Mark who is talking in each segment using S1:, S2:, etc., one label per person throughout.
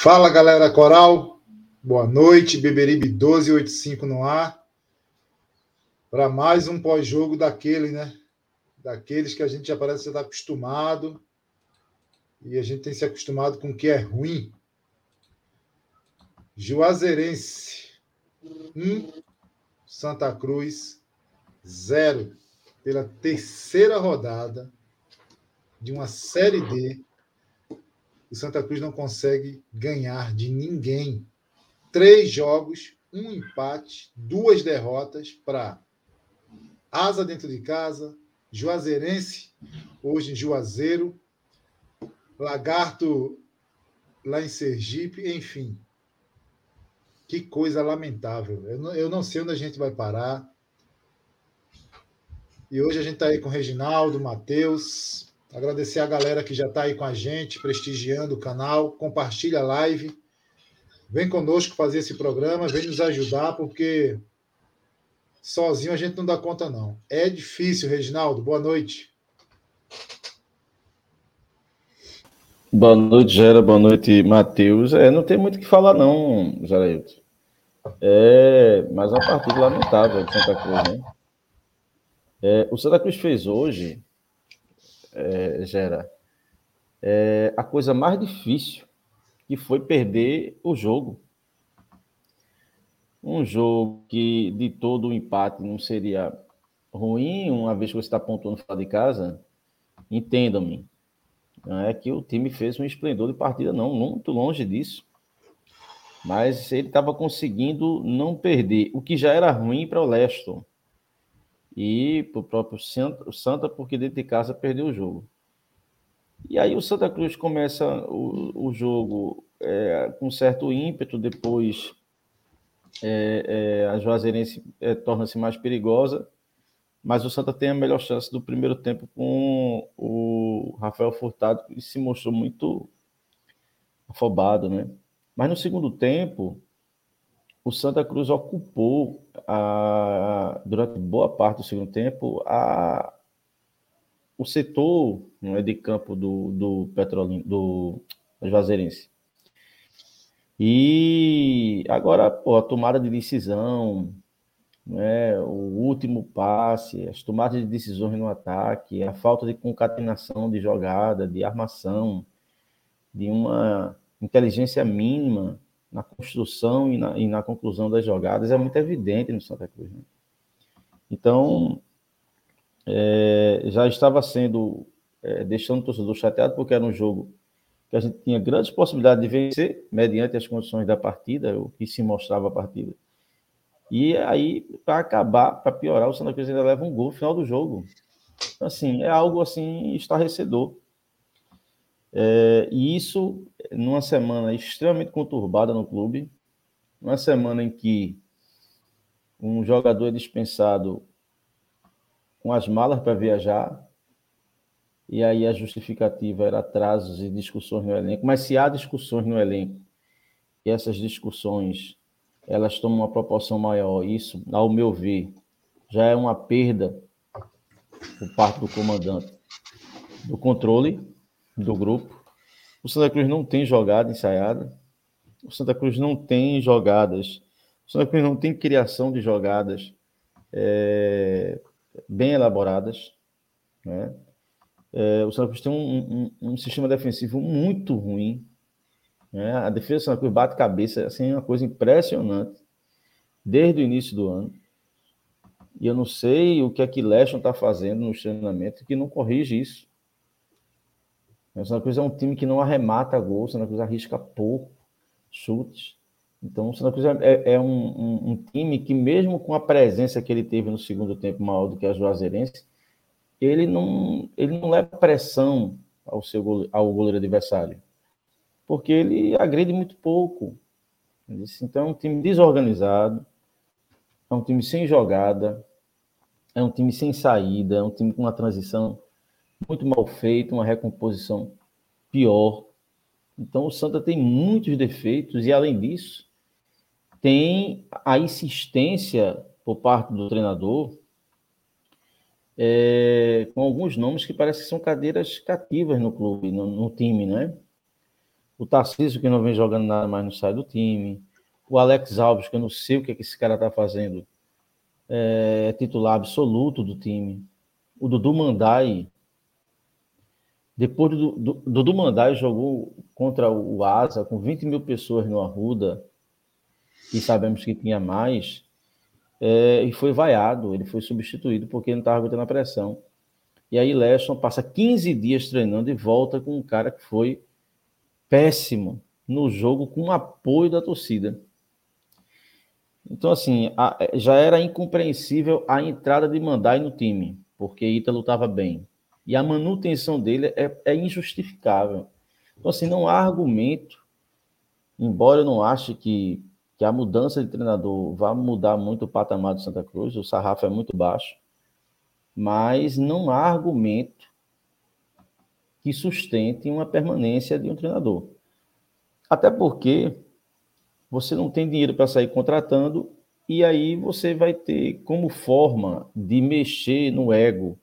S1: Fala galera coral, boa noite, Beberibe 1285 no ar, para mais um pós-jogo daquele, né? Daqueles que a gente já parece estar acostumado. E a gente tem se acostumado com o que é ruim. Juazeirense 1, um, Santa Cruz 0, pela terceira rodada de uma Série D o Santa Cruz não consegue ganhar de ninguém. Três jogos, um empate, duas derrotas para Asa dentro de casa, Juazeirense, hoje em Juazeiro, Lagarto lá em Sergipe, enfim. Que coisa lamentável. Eu não, eu não sei onde a gente vai parar. E hoje a gente está aí com o Reginaldo, Matheus, Agradecer a galera que já está aí com a gente, prestigiando o canal. Compartilha a live. Vem conosco fazer esse programa, vem nos ajudar, porque sozinho a gente não dá conta, não. É difícil, Reginaldo. Boa noite.
S2: Boa noite, Gera. Boa noite, Matheus. É, não tem muito o que falar, não, Jarailton. É, mas uma partida lamentável de Santa Cruz, né? É, o Santa Cruz fez hoje é, gera é, a coisa mais difícil, que foi perder o jogo. Um jogo que de todo o empate não seria ruim, uma vez que você está pontuando fora de casa, entendam-me. Não é que o time fez um esplendor de partida, não, muito longe disso. Mas ele estava conseguindo não perder, o que já era ruim para o Leston e para o próprio Santa, porque dentro de casa perdeu o jogo. E aí o Santa Cruz começa o, o jogo é, com certo ímpeto, depois é, é, a Juazeirense é, torna-se mais perigosa, mas o Santa tem a melhor chance do primeiro tempo com o Rafael Furtado, que se mostrou muito afobado, né? Mas no segundo tempo, o Santa Cruz ocupou a, durante boa parte do segundo tempo a, o setor é, de campo do, do Petrolino, do Juazeirense. E agora, pô, a tomada de decisão, né, o último passe, as tomadas de decisões no ataque, a falta de concatenação de jogada, de armação, de uma inteligência mínima na construção e na, e na, conclusão das jogadas é muito evidente no Santa Cruz. Né? Então, é, já estava sendo, é, deixando o torcedor chateado, porque era um jogo que a gente tinha grandes possibilidades de vencer, mediante as condições da partida, o que se mostrava a partida. E aí, para acabar, para piorar, o Santa Cruz ainda leva um gol no final do jogo. Então, assim, é algo assim estarrecedor. É, e isso numa semana extremamente conturbada no clube, numa semana em que um jogador é dispensado com as malas para viajar, e aí a justificativa era atrasos e discussões no elenco. Mas se há discussões no elenco, e essas discussões elas tomam uma proporção maior, isso, ao meu ver, já é uma perda por parte do comandante do controle do grupo. O Santa Cruz não tem jogada ensaiada. O Santa Cruz não tem jogadas. O Santa Cruz não tem criação de jogadas é, bem elaboradas. Né? É, o Santa Cruz tem um, um, um, sistema defensivo muito ruim. Né? A defesa do Santa Cruz bate cabeça, assim, é uma coisa impressionante, desde o início do ano. E eu não sei o que é que Leston está fazendo no treinamento que não corrige isso. O Santa Cruz é um time que não arremata gol, o Santa Cruz arrisca pouco chutes. Então, o Santa Cruz é, é, um, um, um, time que, mesmo com a presença que ele teve no segundo tempo maior do que a Juazeirense, ele não, ele não leva pressão ao, seu, ao goleiro adversário. porque ele agride muito pouco. Então, é um time desorganizado, é um time sem jogada, é um time sem saída, é um time com uma transição muito mal feita, uma recomposição pior. Então, o Santa tem muitos defeitos e, além disso, tem a insistência por parte do treinador é, com alguns nomes que parecem que são cadeiras cativas no clube, no, no time, né? O Tarcísio, que não vem jogando nada mais, não sai do time. O Alex Alves, que eu não sei o que, é que esse cara está fazendo, é titular absoluto do time. O Dudu Mandai, depois do, Dudu Mandai jogou contra o Asa com 20 mil pessoas no Arruda, e sabemos que tinha mais, é, e foi vaiado, ele foi substituído porque não estava aguentando a pressão. E aí Leston passa 15 dias treinando e volta com um cara que foi péssimo no jogo com o apoio da torcida. Então, assim, a, já era incompreensível a entrada de Mandai no time, porque Ítalo estava bem. E a manutenção dele é, é, injustificável. Então, assim, não há argumento, embora eu não ache que, que a mudança de treinador vá mudar muito o patamar do Santa Cruz, o sarrafo é muito baixo, mas não há argumento que sustente uma permanência de um treinador. Até porque você não tem dinheiro para sair contratando, e aí você vai ter como forma de mexer no ego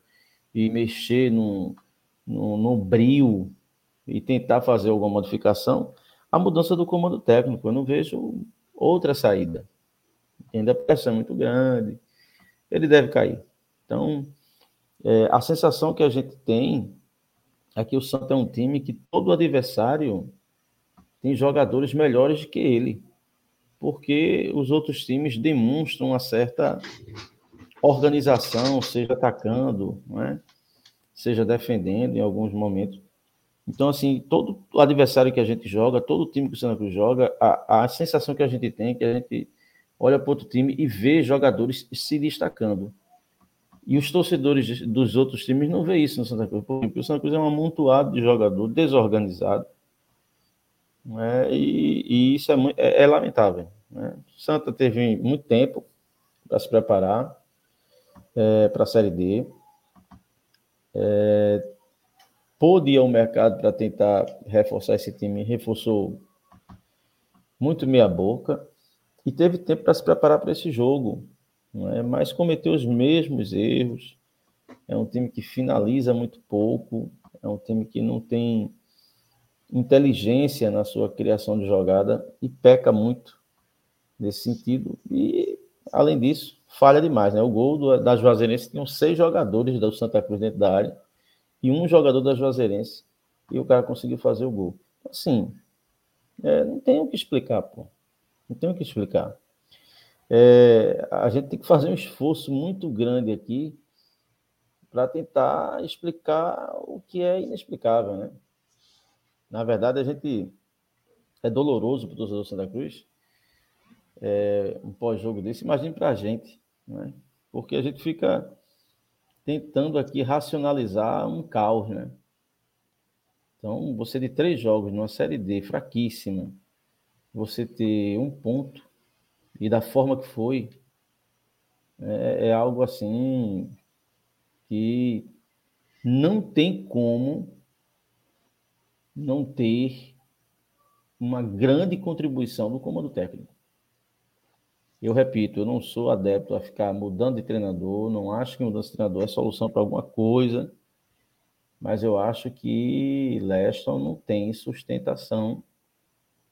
S2: e mexer no, no, brio e tentar fazer alguma modificação, a mudança do comando técnico. Eu não vejo outra saída. Ainda a pressão é muito grande, ele deve cair. Então, é, a sensação que a gente tem é que o Santos é um time que todo adversário tem jogadores melhores que ele porque os outros times demonstram uma certa organização, seja atacando, é? seja defendendo em alguns momentos. Então, assim, todo adversário que a gente joga, todo time que o Santa Cruz joga, a, a sensação que a gente tem é que a gente olha para outro time e vê jogadores se destacando. E os torcedores dos outros times não vê isso no Santa Cruz, porque o Santa Cruz é um amontoado de jogador desorganizado. É? E, e, isso é, muito, é, é lamentável. Né? Santa teve muito tempo para se preparar é, para a Série D. É, pôde ir ao mercado para tentar reforçar esse time, reforçou muito meia boca e teve tempo para se preparar para esse jogo, é? mas cometeu os mesmos erros. É um time que finaliza muito pouco, é um time que não tem inteligência na sua criação de jogada e peca muito nesse sentido. E, além disso, falha demais. Né? O gol do, da Juazeirense tinham seis jogadores do Santa Cruz dentro da área e um jogador da Juazeirense e o cara conseguiu fazer o gol. Assim, é, não tem o que explicar, pô. Não tem o que explicar. É, a gente tem que fazer um esforço muito grande aqui para tentar explicar o que é inexplicável, né? Na verdade, a gente é doloroso para o torcedor Santa Cruz é, um pós-jogo desse. Imagine para a gente, né? porque a gente fica tentando aqui racionalizar um caos, né? Então, você de três jogos numa Série D fraquíssima, você ter um ponto e da forma que foi, é, é algo assim que não tem como não ter uma grande contribuição do comando técnico. Eu repito, eu não sou adepto a ficar mudando de treinador, não acho que mudança de treinador é solução para alguma coisa, mas eu acho que Leston não tem sustentação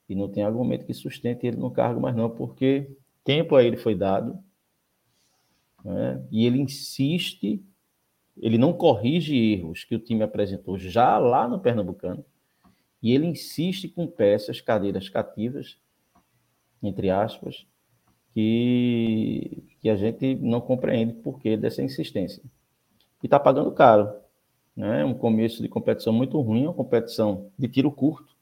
S2: e não tem argumento que sustente ele no cargo mais não, porque tempo a ele foi dado né? e ele insiste, ele não corrige erros que o time apresentou já lá no Pernambucano, e ele insiste com peças, cadeiras cativas, entre aspas, que, que a gente não compreende por que dessa insistência. E está pagando caro. Né? Um começo de competição muito ruim, uma competição de tiro curto,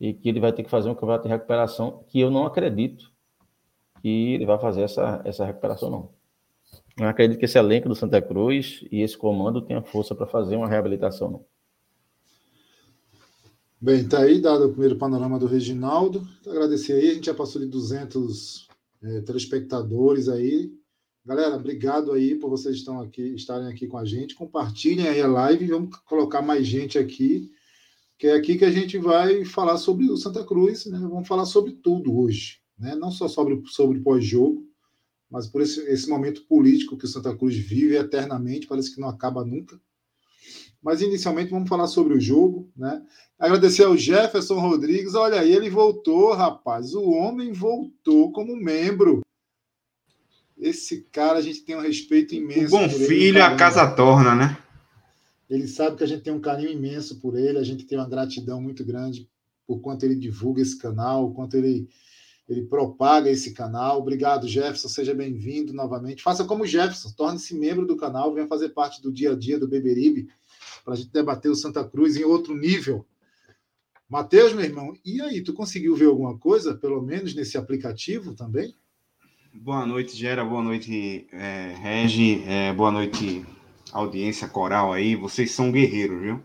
S2: e que ele vai ter que fazer um campeonato de recuperação que eu não acredito que ele vai fazer essa, essa recuperação, não. Não acredito que esse elenco do Santa Cruz e esse comando tenha força para fazer uma reabilitação, não.
S1: Bem, tá aí dado o primeiro panorama do Reginaldo. Agradecer aí, a gente já passou de 200 é, telespectadores aí. Galera, obrigado aí por vocês estão aqui, estarem aqui com a gente. Compartilhem aí a live, vamos colocar mais gente aqui, que é aqui que a gente vai falar sobre o Santa Cruz, né? Vamos falar sobre tudo hoje, né? Não só sobre, sobre pós-jogo, mas por esse, esse momento político que o Santa Cruz vive eternamente, parece que não acaba nunca. Mas inicialmente vamos falar sobre o jogo, né? Agradecer ao Jefferson Rodrigues. Olha aí, ele voltou, rapaz. O homem voltou como membro. Esse cara a gente tem um respeito imenso.
S3: O bom filho, a casa torna, né?
S1: Ele sabe que a gente tem um carinho imenso por ele, a gente tem uma gratidão muito grande por quanto ele divulga esse canal, quanto ele ele propaga esse canal. Obrigado, Jefferson. Seja bem-vindo novamente. Faça como Jefferson, torne-se membro do canal, venha fazer parte do dia a dia do Beberibe, para a gente debater o Santa Cruz em outro nível. Matheus, meu irmão, e aí, tu conseguiu ver alguma coisa, pelo menos nesse aplicativo também?
S3: Boa noite, Gera. Boa noite, é, Regi. É, boa noite, audiência coral aí. Vocês são guerreiros, viu?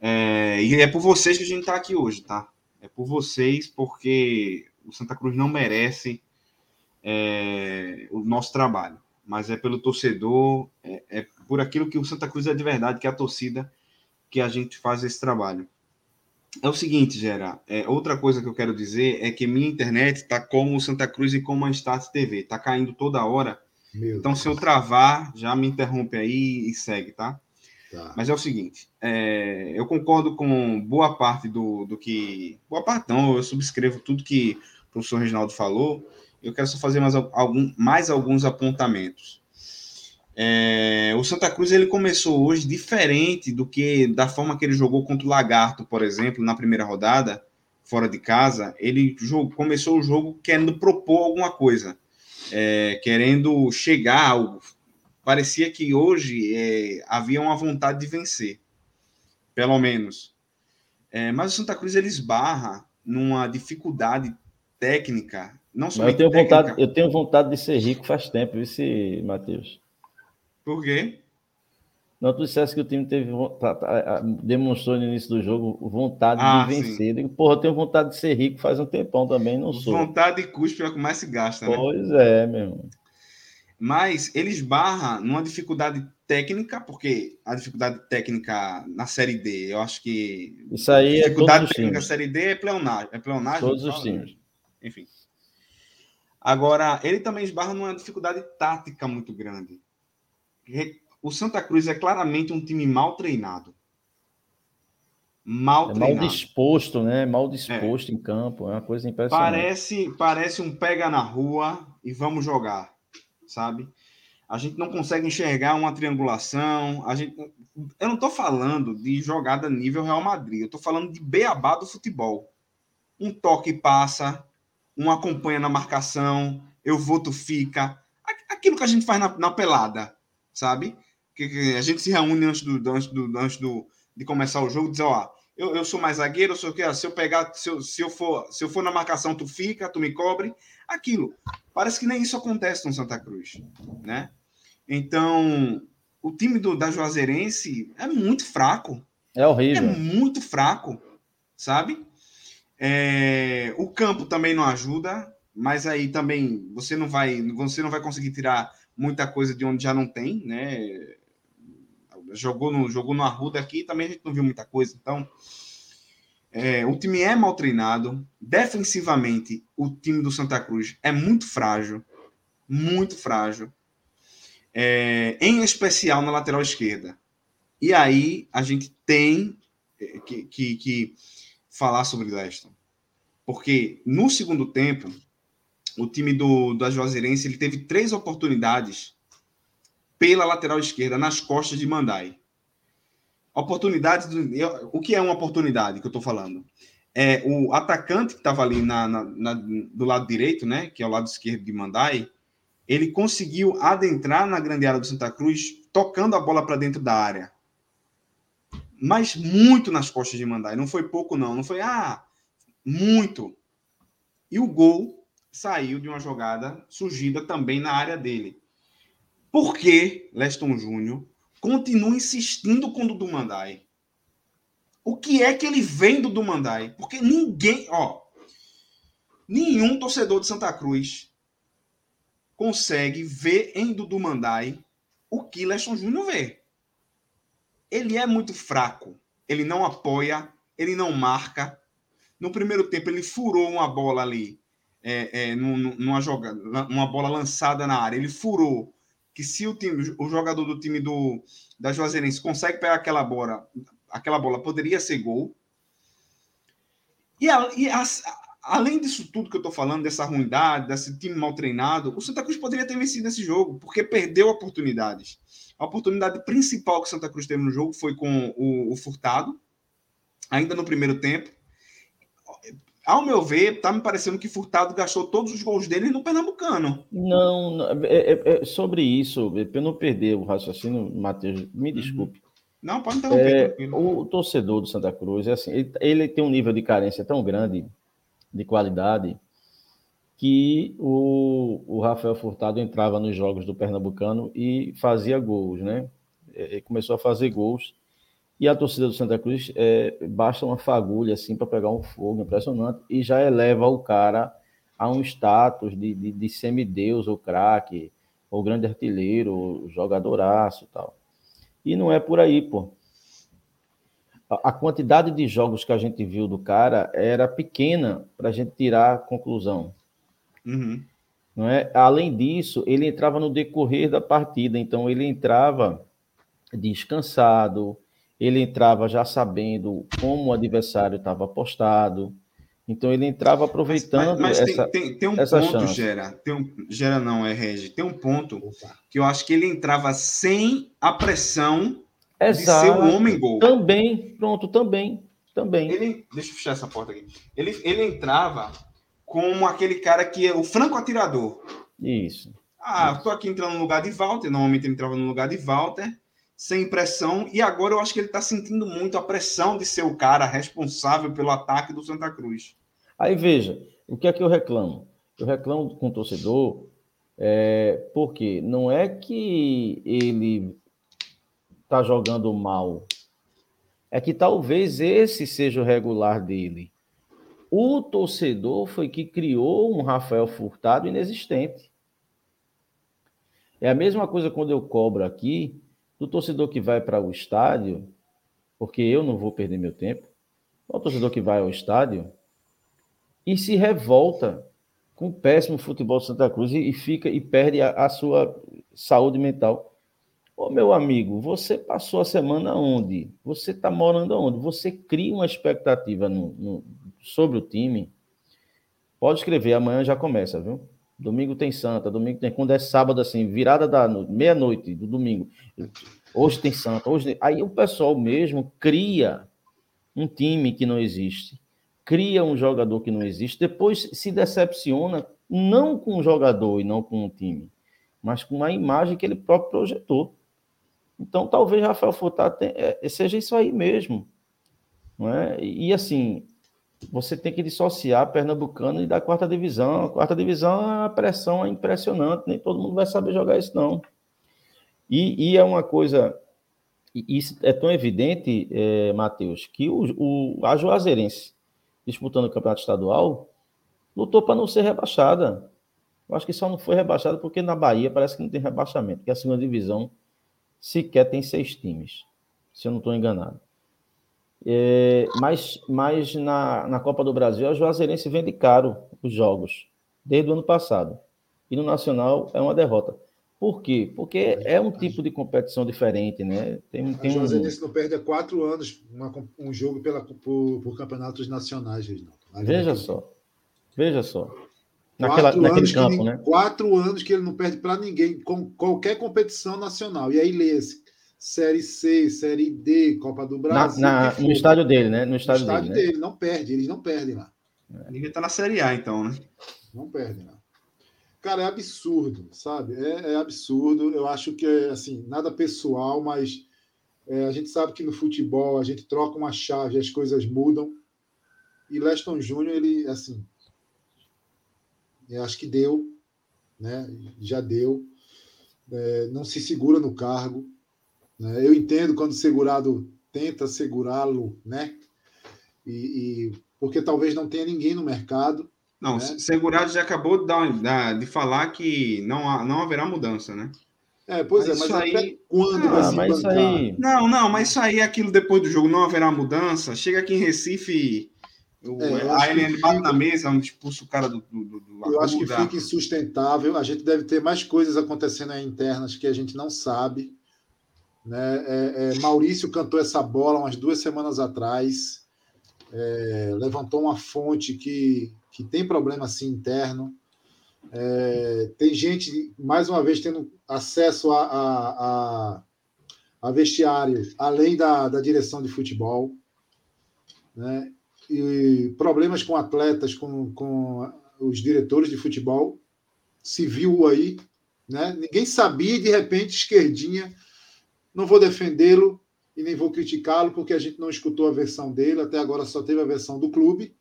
S3: É, e é por vocês que a gente está aqui hoje, tá? É por vocês, porque o Santa Cruz não merece é, o nosso trabalho, mas é pelo torcedor, é, é, por aquilo que o Santa Cruz é de verdade, que é a torcida, que a gente faz esse trabalho. É o seguinte, Gera, é, outra coisa que eu quero dizer é que minha internet está como o Santa Cruz e como a Start TV, está caindo toda hora. Meu então, Deus. se eu travar, já me interrompe aí e segue, tá? tá. Mas é o seguinte, é, eu concordo com boa parte do, do que. Boa parte não, eu subscrevo tudo que o professor Reginaldo falou. Eu quero só fazer mais, algum, mais alguns apontamentos. É, o Santa Cruz ele começou hoje diferente do que da forma que ele jogou contra o Lagarto, por exemplo, na primeira rodada, fora de casa. Ele jogou, começou o jogo querendo propor alguma coisa, é, querendo chegar a algo. Parecia que hoje é, havia uma vontade de vencer, pelo menos. É, mas o Santa Cruz ele esbarra numa dificuldade técnica. Não
S2: só eu tenho técnica, vontade, eu tenho vontade de ser rico faz tempo, esse Matheus.
S3: Por quê?
S2: Não, tu disseste que o time teve tá, tá, demonstrou no início do jogo vontade ah, de vencer. Digo, porra, eu tenho vontade de ser rico faz um tempão também, não sou.
S3: Vontade e custo é o que mais se gasta,
S2: né? Pois é, meu irmão.
S3: Mas eles barram numa dificuldade técnica, porque a dificuldade técnica na Série D, eu acho que.
S2: Isso aí
S3: é dificuldade técnica na Série D é pleonagem. É pleonagem
S2: todos os times.
S3: Enfim. Agora, ele também esbarra numa dificuldade tática muito grande o Santa Cruz é claramente um time mal treinado.
S2: Mal é treinado. Mal disposto, né? Mal disposto é. em campo. É uma coisa impressionante.
S3: Parece, parece um pega na rua e vamos jogar, sabe? A gente não consegue enxergar uma triangulação. A gente, eu não estou falando de jogada nível Real Madrid. Eu estou falando de beabá do futebol. Um toque passa, um acompanha na marcação, eu vou, tu fica. Aquilo que a gente faz na, na pelada sabe? Que, que, a gente se reúne antes do, antes do, antes do, de começar o jogo, dizer, ó, eu, eu sou mais zagueiro, eu sou o que, se eu pegar, se eu, se eu for, se eu for na marcação, tu fica, tu me cobre, aquilo. Parece que nem isso acontece no Santa Cruz, né? Então, o time do, da Juazeirense é muito fraco.
S2: É horrível.
S3: É muito fraco, sabe? É, o campo também não ajuda, mas aí também você não vai, você não vai conseguir tirar muita coisa de onde já não tem, né? Jogou no, jogou no Arruda aqui também a gente não viu muita coisa. Então, é, o time é mal treinado. Defensivamente, o time do Santa Cruz é muito frágil. Muito frágil. É, em especial na lateral esquerda. E aí a gente tem é, que, que, que falar sobre Leston. Porque no segundo tempo, o time do, da Juazeirense ele teve três oportunidades pela lateral esquerda, nas costas de Mandai. Oportunidades. Do, o que é uma oportunidade que eu estou falando? É o atacante que estava ali na, na, na, do lado direito, né, que é o lado esquerdo de Mandai, ele conseguiu adentrar na grande área do Santa Cruz, tocando a bola para dentro da área. Mas muito nas costas de Mandai. Não foi pouco, não. Não foi, ah, muito. E o gol saiu de uma jogada surgida também na área dele. Por que Leston Júnior continua insistindo com o Dudu Mandai? o que é que ele vem do Mandai? Porque ninguém, ó, nenhum torcedor de Santa Cruz consegue ver em Dudu Mandai o que Leston Júnior vê. Ele é muito fraco. Ele não apoia, ele não marca. No primeiro tempo, ele furou uma bola ali, é, é, numa jogada, uma bola lançada na área. Ele furou. Que se o time, o jogador do time do da Juazeirense consegue pegar aquela bola, aquela bola poderia ser gol. E, a, e as, além disso tudo que eu estou falando, dessa ruindade, desse time mal treinado, o Santa Cruz poderia ter vencido esse jogo, porque perdeu oportunidades. A oportunidade principal que o Santa Cruz teve no jogo foi com o, o Furtado, ainda no primeiro tempo. Ao meu ver, tá me parecendo que Furtado gastou todos os gols dele no Pernambucano.
S2: Não, não é, é, é, sobre isso, para não perder o raciocínio, Matheus, me uhum. desculpe.
S3: Não, pode interromper.
S2: É, o torcedor do Santa Cruz, é assim, ele, ele, tem um nível de carência tão grande de qualidade que o, o Rafael Furtado entrava nos jogos do Pernambucano e fazia gols, né? Ele começou a fazer gols e a torcida do Santa Cruz é, basta uma fagulha assim para pegar um fogo impressionante e já eleva o cara a um status de, de, de semideus ou craque, ou grande artilheiro, ou jogadoraço tal. E não é por aí, pô. A quantidade de jogos que a gente viu do cara era pequena para a gente tirar a conclusão.
S3: Uhum.
S2: Não é? Além disso, ele entrava no decorrer da partida, então ele entrava descansado, ele entrava já sabendo como o adversário estava apostado. Então ele entrava aproveitando mas, mas, mas essa,
S3: tem, tem, tem um ponto, chance. Gera. Tem um, Gera não, é Regi. Tem um ponto que eu acho que ele entrava sem a pressão
S2: Exato. de ser
S3: o homem gol.
S2: Também, pronto, também. Também.
S3: Ele, deixa eu fechar essa porta aqui. Ele, ele entrava como aquele cara que é o franco atirador.
S2: Isso.
S3: Ah, tô aqui entrando no lugar de Walter. Normalmente ele entrava no lugar de Walter sem pressão, e agora eu acho que ele está sentindo muito a pressão de ser o cara responsável pelo ataque do Santa Cruz.
S2: Aí veja, o que é que eu reclamo? Eu reclamo com o torcedor, é, porque não é que ele está jogando mal, é que talvez esse seja o regular dele. O torcedor foi que criou um Rafael Furtado inexistente. É a mesma coisa quando eu cobro aqui do torcedor que vai para o estádio, porque eu não vou perder meu tempo, o torcedor que vai ao estádio e se revolta com o péssimo futebol de Santa Cruz e, fica e perde a, a sua saúde mental. Ô meu amigo, você passou a semana onde? Você está morando onde? Você cria uma expectativa no, no, sobre o time. Pode escrever, amanhã já começa, viu? Domingo tem Santa, domingo tem. Quando é sábado, assim, virada da meia-noite do domingo. Hoje tem Santa, hoje. Aí o pessoal mesmo cria um time que não existe, cria um jogador que não existe, depois se decepciona não com o jogador e não com o time, mas com a imagem que ele próprio projetou. Então, talvez Rafael Furtado é, seja isso aí mesmo. Não é? E assim, você tem que dissociar Pernambucano e da quarta divisão. A quarta divisão, a pressão é impressionante, nem todo mundo vai saber jogar isso, não. E, e é uma coisa, isso é tão evidente, é, Matheus, que o, o, a Juazeirense, disputando o campeonato estadual, lutou para não ser rebaixada. Eu acho que só não foi rebaixada porque na Bahia parece que não tem rebaixamento, porque a segunda divisão sequer tem seis times, se eu não estou enganado. É, mas mas na, na Copa do Brasil, a Juazeirense vende caro os jogos, desde o ano passado. E no Nacional é uma derrota. Por quê? Porque é um tipo de competição diferente, né?
S1: Tem, tem a Juazeirense um... não perde há quatro anos uma, um jogo pela, por, por campeonatos nacionais, Reginaldo.
S2: Veja só. Veja só. Naquela, quatro naquele campo,
S1: ele,
S2: né?
S1: Quatro anos que ele não perde para ninguém, com qualquer competição nacional. E aí lê-se Série C, Série D, Copa do Brasil.
S2: Na, na, no estádio dele, né? No estádio,
S1: no estádio
S2: dele,
S1: dele, né? não perde, eles não perdem lá.
S3: É. Devia estar na Série A, então, né?
S1: Não perdem lá. Cara, é absurdo, sabe? É, é absurdo. Eu acho que é, assim, nada pessoal, mas é, a gente sabe que no futebol a gente troca uma chave, as coisas mudam. E Leston Júnior, ele, assim, eu acho que deu, né? Já deu. É, não se segura no cargo. Né? Eu entendo quando o segurado tenta segurá-lo, né? e, e porque talvez não tenha ninguém no mercado.
S3: Não, né? Segurado já acabou de, dar, de falar que não, não haverá mudança, né?
S1: É, pois mas é, mas
S3: aí...
S1: até quando
S3: ah,
S1: vai se bancar?
S3: Aí... Não, não, mas isso aí, aquilo depois do jogo, não haverá mudança. Chega aqui em Recife, o, é, a LN bate na mesa, um expulsa o cara do, do, do
S1: Eu acho que fica insustentável. A gente deve ter mais coisas acontecendo aí internas que a gente não sabe. Né? É, é, Maurício cantou essa bola umas duas semanas atrás. É, levantou uma fonte que, que tem problema assim interno. É, tem gente, mais uma vez, tendo acesso a, a, a, a vestiário, além da, da direção de futebol. Né? E problemas com atletas, com, com os diretores de futebol. Se viu aí. Né? Ninguém sabia e, de repente, esquerdinha. Não vou defendê-lo e nem vou criticá-lo, porque a gente não escutou a versão dele. Até agora só teve a versão do clube.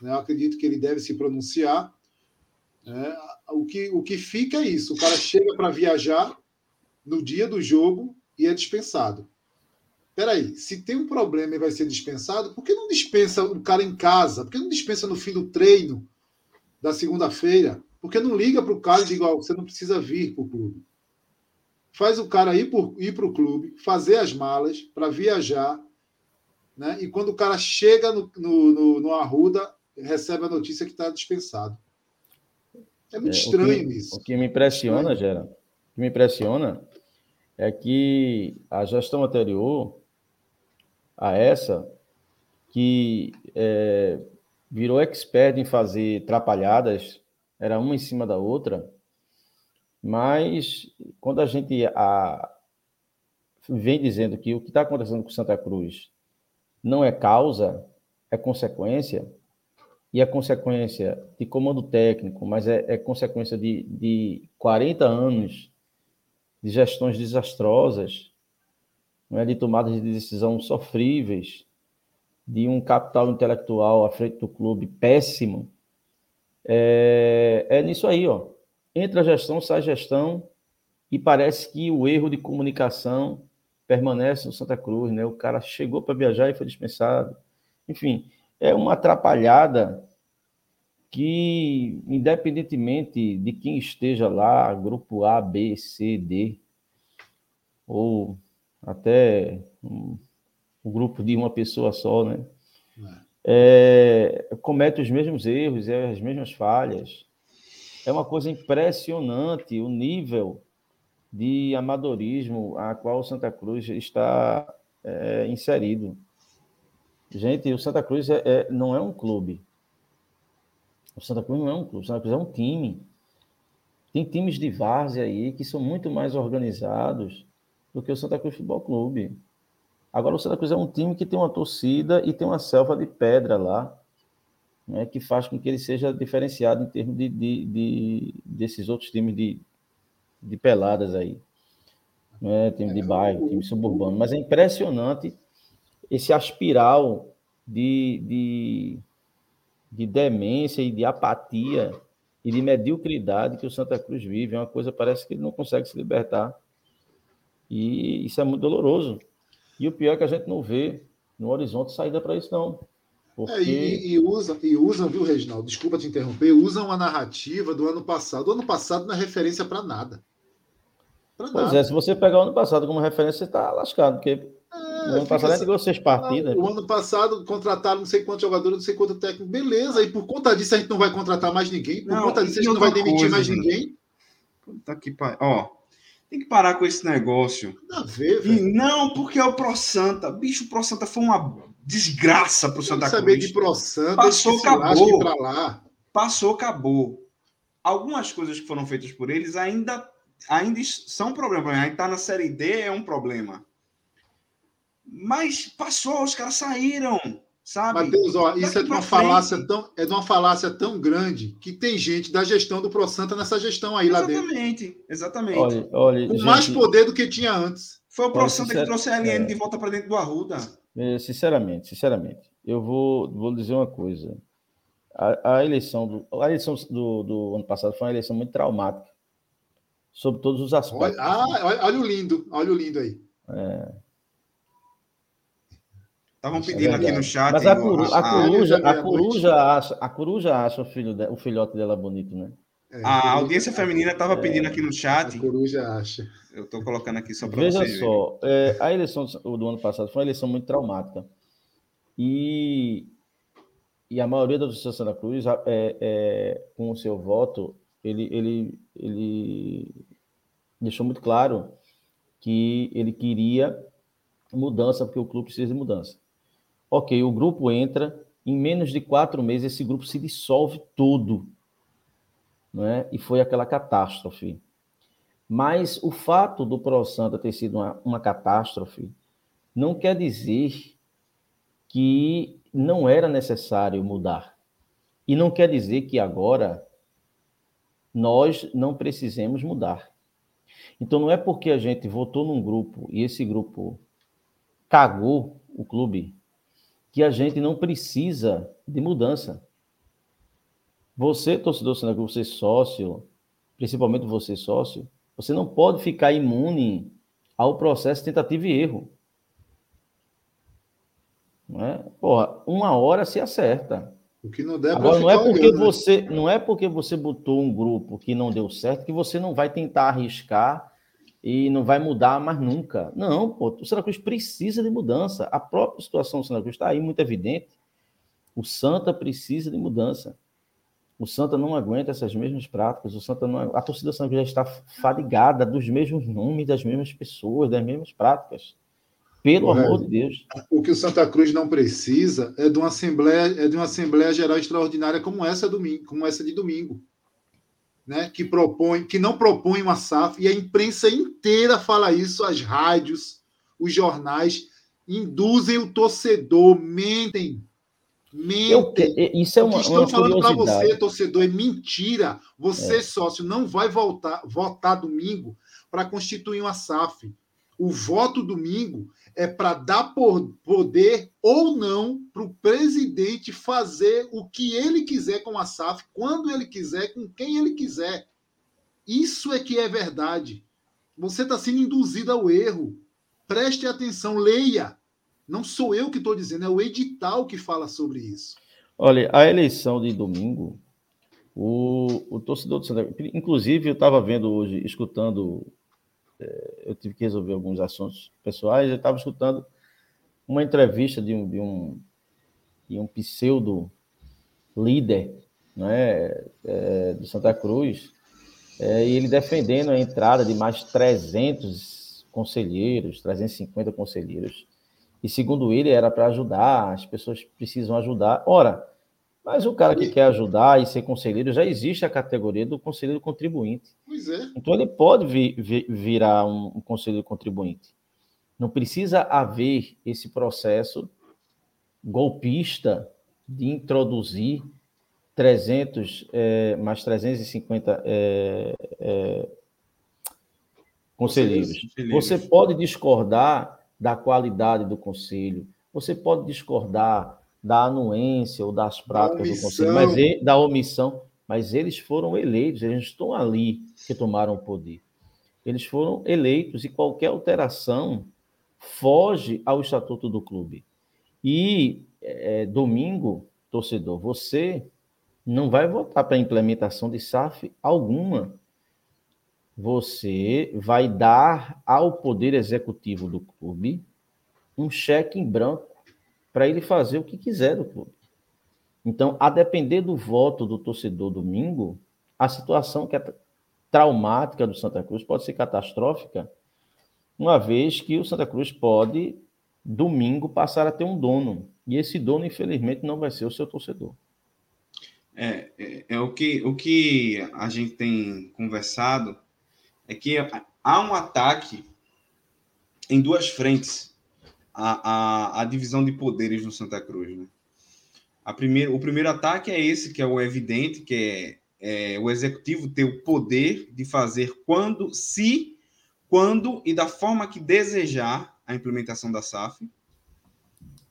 S1: Né? Eu acredito que ele deve se pronunciar é, o, que, o que fica é isso: o cara chega para viajar no dia do jogo e é dispensado. Peraí, se tem um problema e vai ser dispensado, por que não dispensa o cara em casa? Por que não dispensa no fim do treino da segunda-feira? Por que não liga para o cara e diz: oh, você não precisa vir para o clube? Faz o cara ir para o clube, fazer as malas para viajar, né? e quando o cara chega no, no, no, no Arruda, recebe a notícia que está dispensado. É muito é, estranho
S2: o
S1: que, isso.
S2: O que me impressiona, é Gera, o que me impressiona é que a gestão anterior a essa, que é, virou expert em fazer trapalhadas, era uma em cima da outra, mas quando a gente a, vem dizendo que o que está acontecendo com Santa Cruz não é causa, é consequência, e a consequência de comando técnico, mas é, é consequência de, de 40 anos de gestões desastrosas, não é, de tomadas de decisão sofríveis, de um capital intelectual à frente do clube péssimo. É, é nisso aí, ó. Entra a gestão, sai a gestão, e parece que o erro de comunicação permanece no Santa Cruz, né? O cara chegou para viajar e foi dispensado. Enfim, é uma atrapalhada que, independentemente de quem esteja lá, grupo A, B, C, D, ou até um, um grupo de uma pessoa só, né? É, comete os mesmos erros, é, as mesmas falhas. É uma coisa impressionante o nível de amadorismo a qual o Santa Cruz está é, inserido. Gente, o Santa Cruz é, é, não é um clube. O Santa Cruz não é um clube, o Santa Cruz é um time. Tem times de várzea aí que são muito mais organizados do que o Santa Cruz Futebol Clube. Agora, o Santa Cruz é um time que tem uma torcida e tem uma selva de pedra lá, né, que faz com que ele seja diferenciado em termos de, de, de desses outros times de, de peladas aí. Né, time de bairro, time suburbano. Mas é impressionante esse aspiral de, de, de demência e de apatia e de mediocridade que o Santa Cruz vive. É uma coisa, parece que ele não consegue se libertar. E isso é muito doloroso. E o pior é que a gente não vê no horizonte saída para isso, não.
S1: Porque... É, e, e, usam, e usam, viu, Reginaldo? Desculpa te interromper, usam a narrativa do ano passado. O ano passado não é referência para nada.
S2: Pra pois nada. é, se você pegar o ano passado como referência, você está lascado, porque o ano passado assim, ganhou seis partidas.
S1: O ano passado contrataram não sei quantos jogadores, não sei quanto técnico. Beleza, e por conta disso a gente não vai contratar mais ninguém. Por não, conta disso a gente não vai demitir coisa, mais ninguém.
S3: Puta que pariu. Ó, tem que parar com esse negócio.
S1: Não, ver,
S3: e não, porque é o Pro Santa. Bicho, o Pro Santa foi uma desgraça pro Santa Cruz.
S1: saber de Pro Santa.
S3: Passou, acabou. lá. Passou, acabou. Algumas coisas que foram feitas por eles ainda, ainda são um problema. Ainda tá na Série D é um problema. Mas passou, os caras saíram, sabe?
S1: Matheus, ó, isso é de uma falácia tão, é de uma falácia tão grande que tem gente da gestão do ProSanta nessa gestão aí
S3: exatamente,
S1: lá dentro.
S3: Exatamente, exatamente.
S2: Olha, olha,
S1: Com gente, mais poder do que tinha antes.
S3: Foi o ProSanta que trouxe a LN é, de volta para dentro do Arruda.
S2: É, sinceramente, sinceramente, eu vou, vou dizer uma coisa. A, a eleição, do, a eleição do, do ano passado foi uma eleição muito traumática sobre todos os aspectos.
S1: Olha, ah, olha, olha o lindo, olha o lindo aí.
S2: É,
S3: Estavam pedindo aqui no chat.
S2: Mas a, coru, a, a, coruja, a, coruja acha, a coruja acha o, filho de, o filhote dela bonito, né?
S3: É, a audiência feminina estava pedindo aqui no chat.
S1: A coruja acha.
S3: Eu estou colocando aqui só para
S2: vocês. Veja só, é, a eleição do ano passado foi uma eleição muito traumática. E, e a maioria da Justiça Santa Cruz, é, é, com o seu voto, ele, ele, ele deixou muito claro que ele queria mudança, porque o clube precisa de mudança. Ok, o grupo entra, em menos de quatro meses esse grupo se dissolve todo. Né? E foi aquela catástrofe. Mas o fato do Pro Santa ter sido uma, uma catástrofe não quer dizer que não era necessário mudar. E não quer dizer que agora nós não precisemos mudar. Então não é porque a gente votou num grupo e esse grupo cagou o clube que a gente não precisa de mudança. Você, torcedor Santa Cruz, você sócio, principalmente você sócio, você não pode ficar imune ao processo tentativa e erro. Não é? Porra, uma hora se acerta.
S1: O que não der
S2: Agora, não é porque olhando, você né? não é porque você botou um grupo que não deu certo que você não vai tentar arriscar e não vai mudar mais nunca. Não, pô, o Santa Cruz precisa de mudança. A própria situação do Santa Cruz está aí muito evidente. O Santa precisa de mudança. O Santa não aguenta essas mesmas práticas. O Santa não, a torcida Santa já está fadigada dos mesmos nomes, das mesmas pessoas, das mesmas práticas. Pelo Correto. amor de Deus.
S1: O que o Santa Cruz não precisa é de uma assembleia, é de uma assembleia geral extraordinária como essa domingo, como essa de domingo né, que propõe, que não propõe uma SAF, e a imprensa inteira fala isso, as rádios, os jornais, induzem o torcedor, mentem. Mentem.
S2: Eu, isso é uma, o que estão falando para
S1: você, torcedor, é mentira. Você, é. sócio, não vai voltar, votar domingo para constituir uma SAF. O voto domingo é para dar poder ou não para o presidente fazer o que ele quiser com a SAF, quando ele quiser, com quem ele quiser. Isso é que é verdade. Você está sendo induzido ao erro. Preste atenção, leia. Não sou eu que estou dizendo, é o edital que fala sobre isso.
S2: Olha, a eleição de domingo, o, o torcedor do Santa inclusive eu estava vendo hoje, escutando é, eu tive que resolver alguns assuntos pessoais, eu estava escutando uma entrevista de um, de um, de um pseudo líder né, é, do Santa Cruz, é, e ele defendendo a entrada de mais 300 conselheiros, 350 conselheiros. E segundo ele, era para ajudar, as pessoas precisam ajudar. Ora, mas o cara que quer ajudar e ser conselheiro, já existe a categoria do conselheiro contribuinte.
S1: Pois é.
S2: Então ele pode vir, vir, virar um, um conselheiro contribuinte. Não precisa haver esse processo golpista de introduzir 300 é, mais 350 é, é, conselheiros. conselheiros. Você pode discordar da qualidade do conselho, você pode discordar da anuência ou das práticas do Conselho, mas ele, da omissão, mas eles foram eleitos, eles estão ali que tomaram o poder. Eles foram eleitos e qualquer alteração foge ao estatuto do clube. E é, domingo, torcedor, você não vai votar para implementação de SAF alguma. Você vai dar ao poder executivo do clube um cheque em branco para ele fazer o que quiser do clube. Então, a depender do voto do torcedor domingo, a situação que é traumática do Santa Cruz pode ser catastrófica, uma vez que o Santa Cruz pode, domingo, passar a ter um dono. E esse dono, infelizmente, não vai ser o seu torcedor.
S3: É, é, é o, que, o que a gente tem conversado é que há um ataque em duas frentes a, a, a divisão de poderes no Santa Cruz. Né? A primeiro, o primeiro ataque é esse, que é o evidente, que é, é o executivo ter o poder de fazer quando, se, quando e da forma que desejar a implementação da SAF.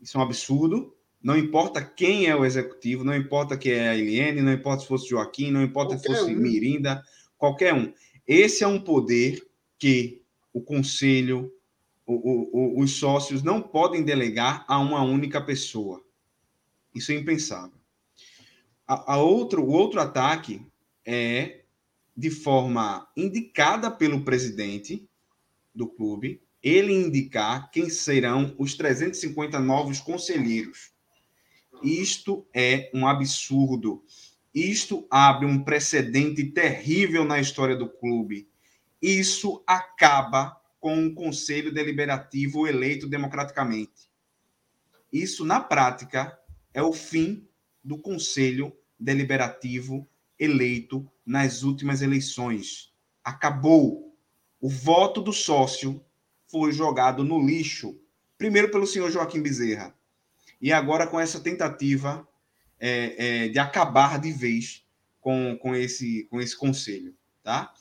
S3: Isso é um absurdo. Não importa quem é o executivo, não importa que é a Eliane, não importa se fosse Joaquim, não importa qualquer se fosse um. Mirinda, qualquer um. Esse é um poder que o conselho o, o, os sócios não podem delegar a uma única pessoa. Isso é impensável. A, a outro, o outro ataque é de forma indicada pelo presidente do clube, ele indicar quem serão os 350 novos conselheiros. Isto é um absurdo. Isto abre um precedente terrível na história do clube. Isso acaba com um conselho deliberativo eleito democraticamente. Isso, na prática, é o fim do conselho deliberativo eleito nas últimas eleições. Acabou. O voto do sócio foi jogado no lixo, primeiro pelo senhor Joaquim Bezerra, e agora com essa tentativa é, é, de acabar de vez com, com, esse, com esse conselho. Tá?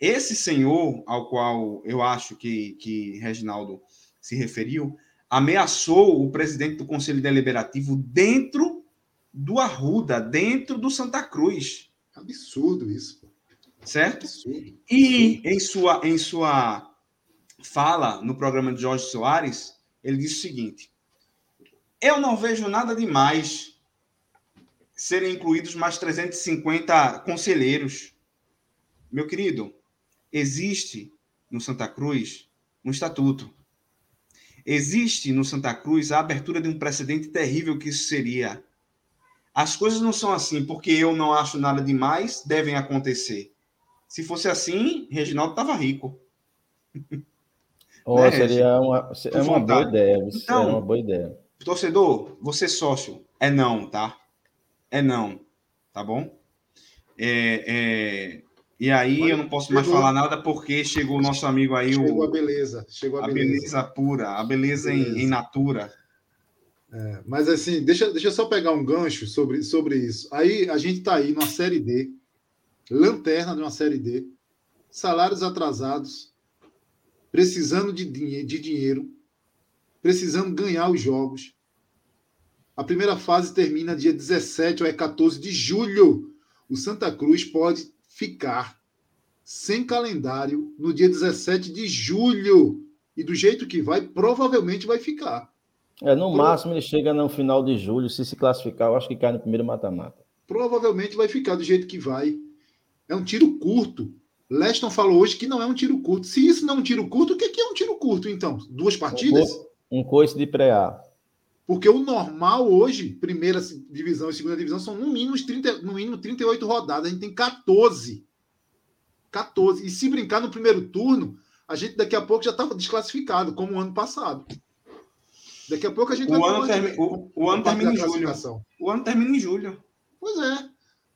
S3: Esse senhor, ao qual eu acho que, que Reginaldo se referiu, ameaçou o presidente do Conselho Deliberativo dentro do Arruda, dentro do Santa Cruz.
S1: Absurdo isso.
S3: Certo? Absurdo. E em sua, em sua fala no programa de Jorge Soares, ele disse o seguinte: Eu não vejo nada demais serem incluídos mais 350 conselheiros. Meu querido, existe no Santa Cruz um estatuto. Existe no Santa Cruz a abertura de um precedente terrível que isso seria as coisas não são assim porque eu não acho nada demais, devem acontecer. Se fosse assim, Reginaldo estava rico.
S2: Oh, né, seria uma, é uma boa ideia. Então, é uma boa ideia.
S3: Torcedor, você sócio, é não, tá? É não, tá bom? É, é... E aí Mas, eu não posso chegou, mais falar nada porque chegou o nosso amigo aí.
S1: Chegou
S3: o,
S1: a beleza. Chegou a,
S3: a beleza. beleza pura, a beleza, beleza. Em, em natura.
S1: É, mas assim, deixa, deixa eu só pegar um gancho sobre, sobre isso. Aí a gente está aí numa série D, lanterna de uma série D, salários atrasados, precisando de, dinhe de dinheiro, precisando ganhar os jogos. A primeira fase termina dia 17 ou é 14 de julho. O Santa Cruz pode ficar sem calendário no dia 17 de julho. E do jeito que vai, provavelmente vai ficar.
S2: É, no Pro... máximo ele chega no final de julho, se se classificar, eu acho que cai no primeiro mata-mata.
S1: Provavelmente vai ficar do jeito que vai. É um tiro curto. Leston falou hoje que não é um tiro curto. Se isso não é um tiro curto, o que é um tiro curto, então? Duas partidas?
S2: Um coice de pré-A.
S1: Porque o normal hoje, primeira divisão e segunda divisão, são no mínimo, 30, no mínimo 38 rodadas. A gente tem 14. 14. E se brincar no primeiro turno, a gente daqui a pouco já estava desclassificado, como o ano passado. Daqui a pouco a gente
S3: o vai ano termi... o, o ano termina em julho. O ano termina em julho.
S1: Pois é.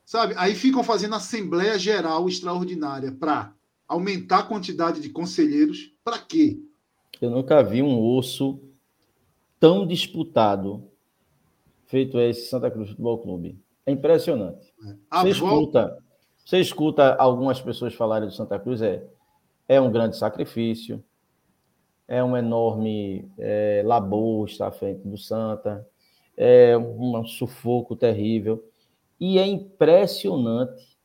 S1: Sabe? Aí ficam fazendo Assembleia Geral Extraordinária para aumentar a quantidade de conselheiros. Para quê?
S2: Eu nunca vi um osso tão disputado feito esse Santa Cruz Futebol Clube. É impressionante. É. Você, escuta, você escuta algumas pessoas falarem do Santa Cruz, é, é um grande sacrifício, é um enorme é, labor estar à frente do Santa, é um sufoco terrível. E é impressionante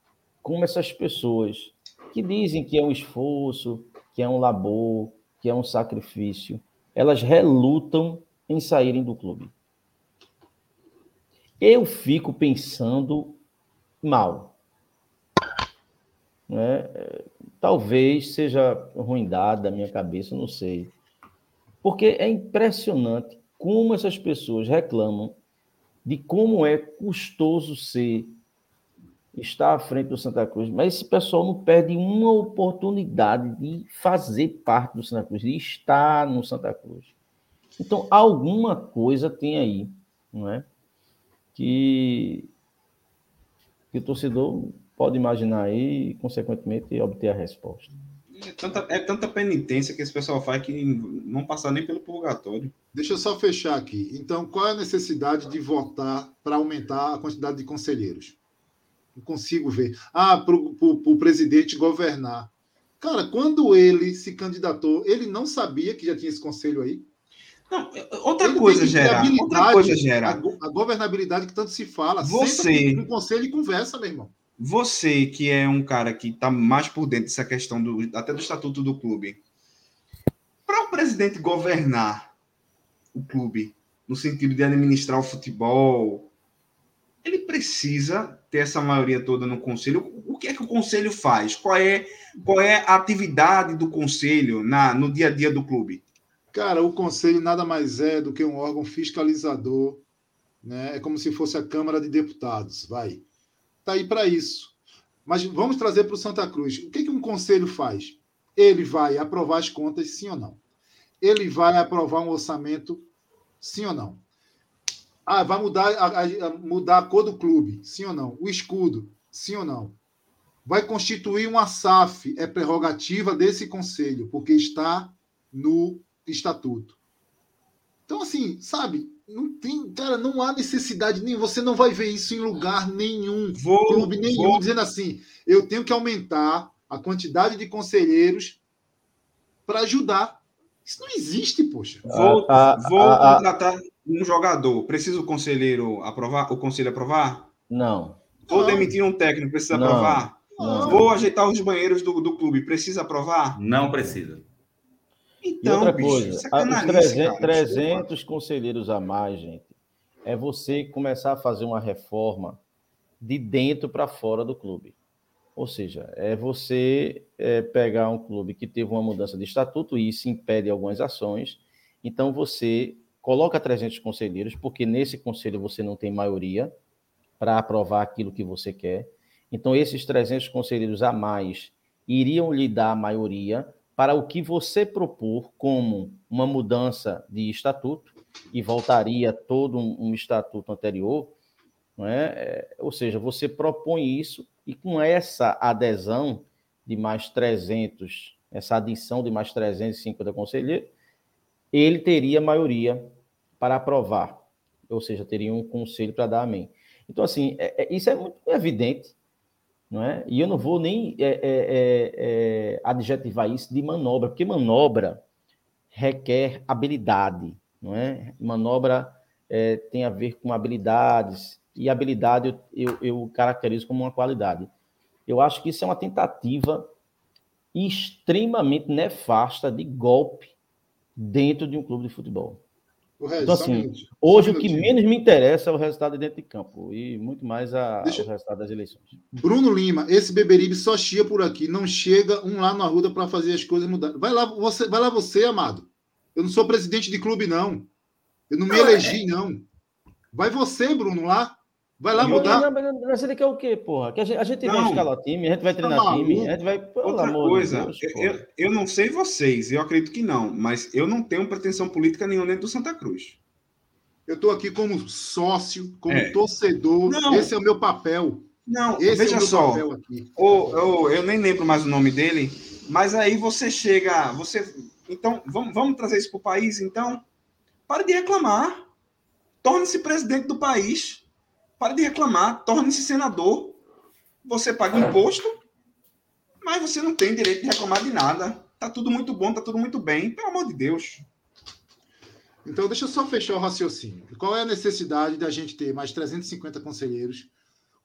S2: como essas pessoas que dizem que é um esforço, que é um labor, que é um sacrifício, elas relutam em saírem do clube. Eu fico pensando mal. Né? Talvez seja ruindade da minha cabeça, não sei. Porque é impressionante como essas pessoas reclamam de como é custoso ser estar à frente do Santa Cruz, mas esse pessoal não perde uma oportunidade de fazer parte do Santa Cruz, de estar no Santa Cruz. Então, alguma coisa tem aí, não é? Que, que o torcedor pode imaginar aí e, consequentemente, obter a resposta.
S3: É tanta, é tanta penitência que esse pessoal faz que não passa nem pelo purgatório.
S1: Deixa eu só fechar aqui. Então, qual é a necessidade de votar para aumentar a quantidade de conselheiros? Não consigo ver. Ah, para o presidente governar. Cara, quando ele se candidatou, ele não sabia que já tinha esse conselho aí?
S3: Não, outra coisa, Gera. Outra coisa, Gera.
S1: A, a, governabilidade que tanto se fala.
S3: Você.
S1: No conselho e conversa, meu irmão.
S3: Você, que é um cara que está mais por dentro dessa questão do, até do estatuto do clube, para presidente governar o clube no sentido de administrar o futebol, ele precisa ter essa maioria toda no conselho. O que é que o conselho faz? Qual é, qual é a atividade do conselho na, no dia a dia do clube?
S1: Cara, o conselho nada mais é do que um órgão fiscalizador, né? É como se fosse a Câmara de Deputados, vai. Tá aí para isso. Mas vamos trazer para o Santa Cruz. O que, que um conselho faz? Ele vai aprovar as contas, sim ou não? Ele vai aprovar um orçamento, sim ou não? Ah, vai mudar a, a, mudar a cor do clube, sim ou não? O escudo, sim ou não? Vai constituir uma SAF, é prerrogativa desse conselho, porque está no estatuto. Então, assim, sabe, não tem, cara, não há necessidade nem você não vai ver isso em lugar nenhum, vou, clube nenhum, vou. dizendo assim, eu tenho que aumentar a quantidade de conselheiros para ajudar. Isso não existe, poxa.
S3: Vou, ah, ah, vou ah, contratar um jogador. Precisa o conselheiro aprovar? O conselho aprovar?
S2: Não.
S3: Vou não. demitir um técnico, precisa não. aprovar? Não. Vou ajeitar os banheiros do, do clube, precisa aprovar?
S4: Não precisa.
S2: Então, e outra bicho, coisa, os 300, 300 conselheiros a mais, gente, é você começar a fazer uma reforma de dentro para fora do clube. Ou seja, é você é, pegar um clube que teve uma mudança de estatuto e isso impede algumas ações. Então, você coloca 300 conselheiros, porque nesse conselho você não tem maioria para aprovar aquilo que você quer. Então, esses 300 conselheiros a mais iriam lhe dar a maioria para o que você propor como uma mudança de estatuto e voltaria todo um, um estatuto anterior, é? é? Ou seja, você propõe isso e com essa adesão de mais 300, essa adição de mais 350 conselheiros, ele teria maioria para aprovar, ou seja, teria um conselho para dar amém. Então, assim, é, é, isso é muito evidente não é? E eu não vou nem é, é, é, é, adjetivar isso de manobra, porque manobra requer habilidade, não é? Manobra é, tem a ver com habilidades, e habilidade eu, eu, eu caracterizo como uma qualidade. Eu acho que isso é uma tentativa extremamente nefasta de golpe dentro de um clube de futebol. Então, assim, um hoje um o que menos me interessa é o resultado dentro de campo e muito mais a, Deixa... o resultado das eleições.
S1: Bruno Lima, esse Beberibe só chia por aqui, não chega um lá no Arruda para fazer as coisas mudar. Vai lá você, vai lá você, amado. Eu não sou presidente de clube, não. Eu não me não, elegi, é... não. Vai você, Bruno, lá. Vai lá mudar.
S2: Você quer o quê, porra? Que a gente, a gente vai escalar time, a gente vai treinar tá time, a gente vai.
S3: Outra coisa, Deus, eu, eu não sei vocês, eu acredito que não, mas eu não tenho pretensão política nenhuma dentro do Santa Cruz.
S1: Eu estou aqui como sócio, como é. torcedor. Não. Esse é o meu papel.
S3: Não, Esse veja é só. O, o, eu nem lembro mais o nome dele, mas aí você chega. você Então, vamos, vamos trazer isso para o país, então? Pare de reclamar. Torne-se presidente do país Pare de reclamar, torne-se senador. Você paga imposto, mas você não tem direito de reclamar de nada. Tá tudo muito bom, tá tudo muito bem, pelo amor de Deus.
S1: Então, deixa eu só fechar o raciocínio. Qual é a necessidade da gente ter mais 350 conselheiros?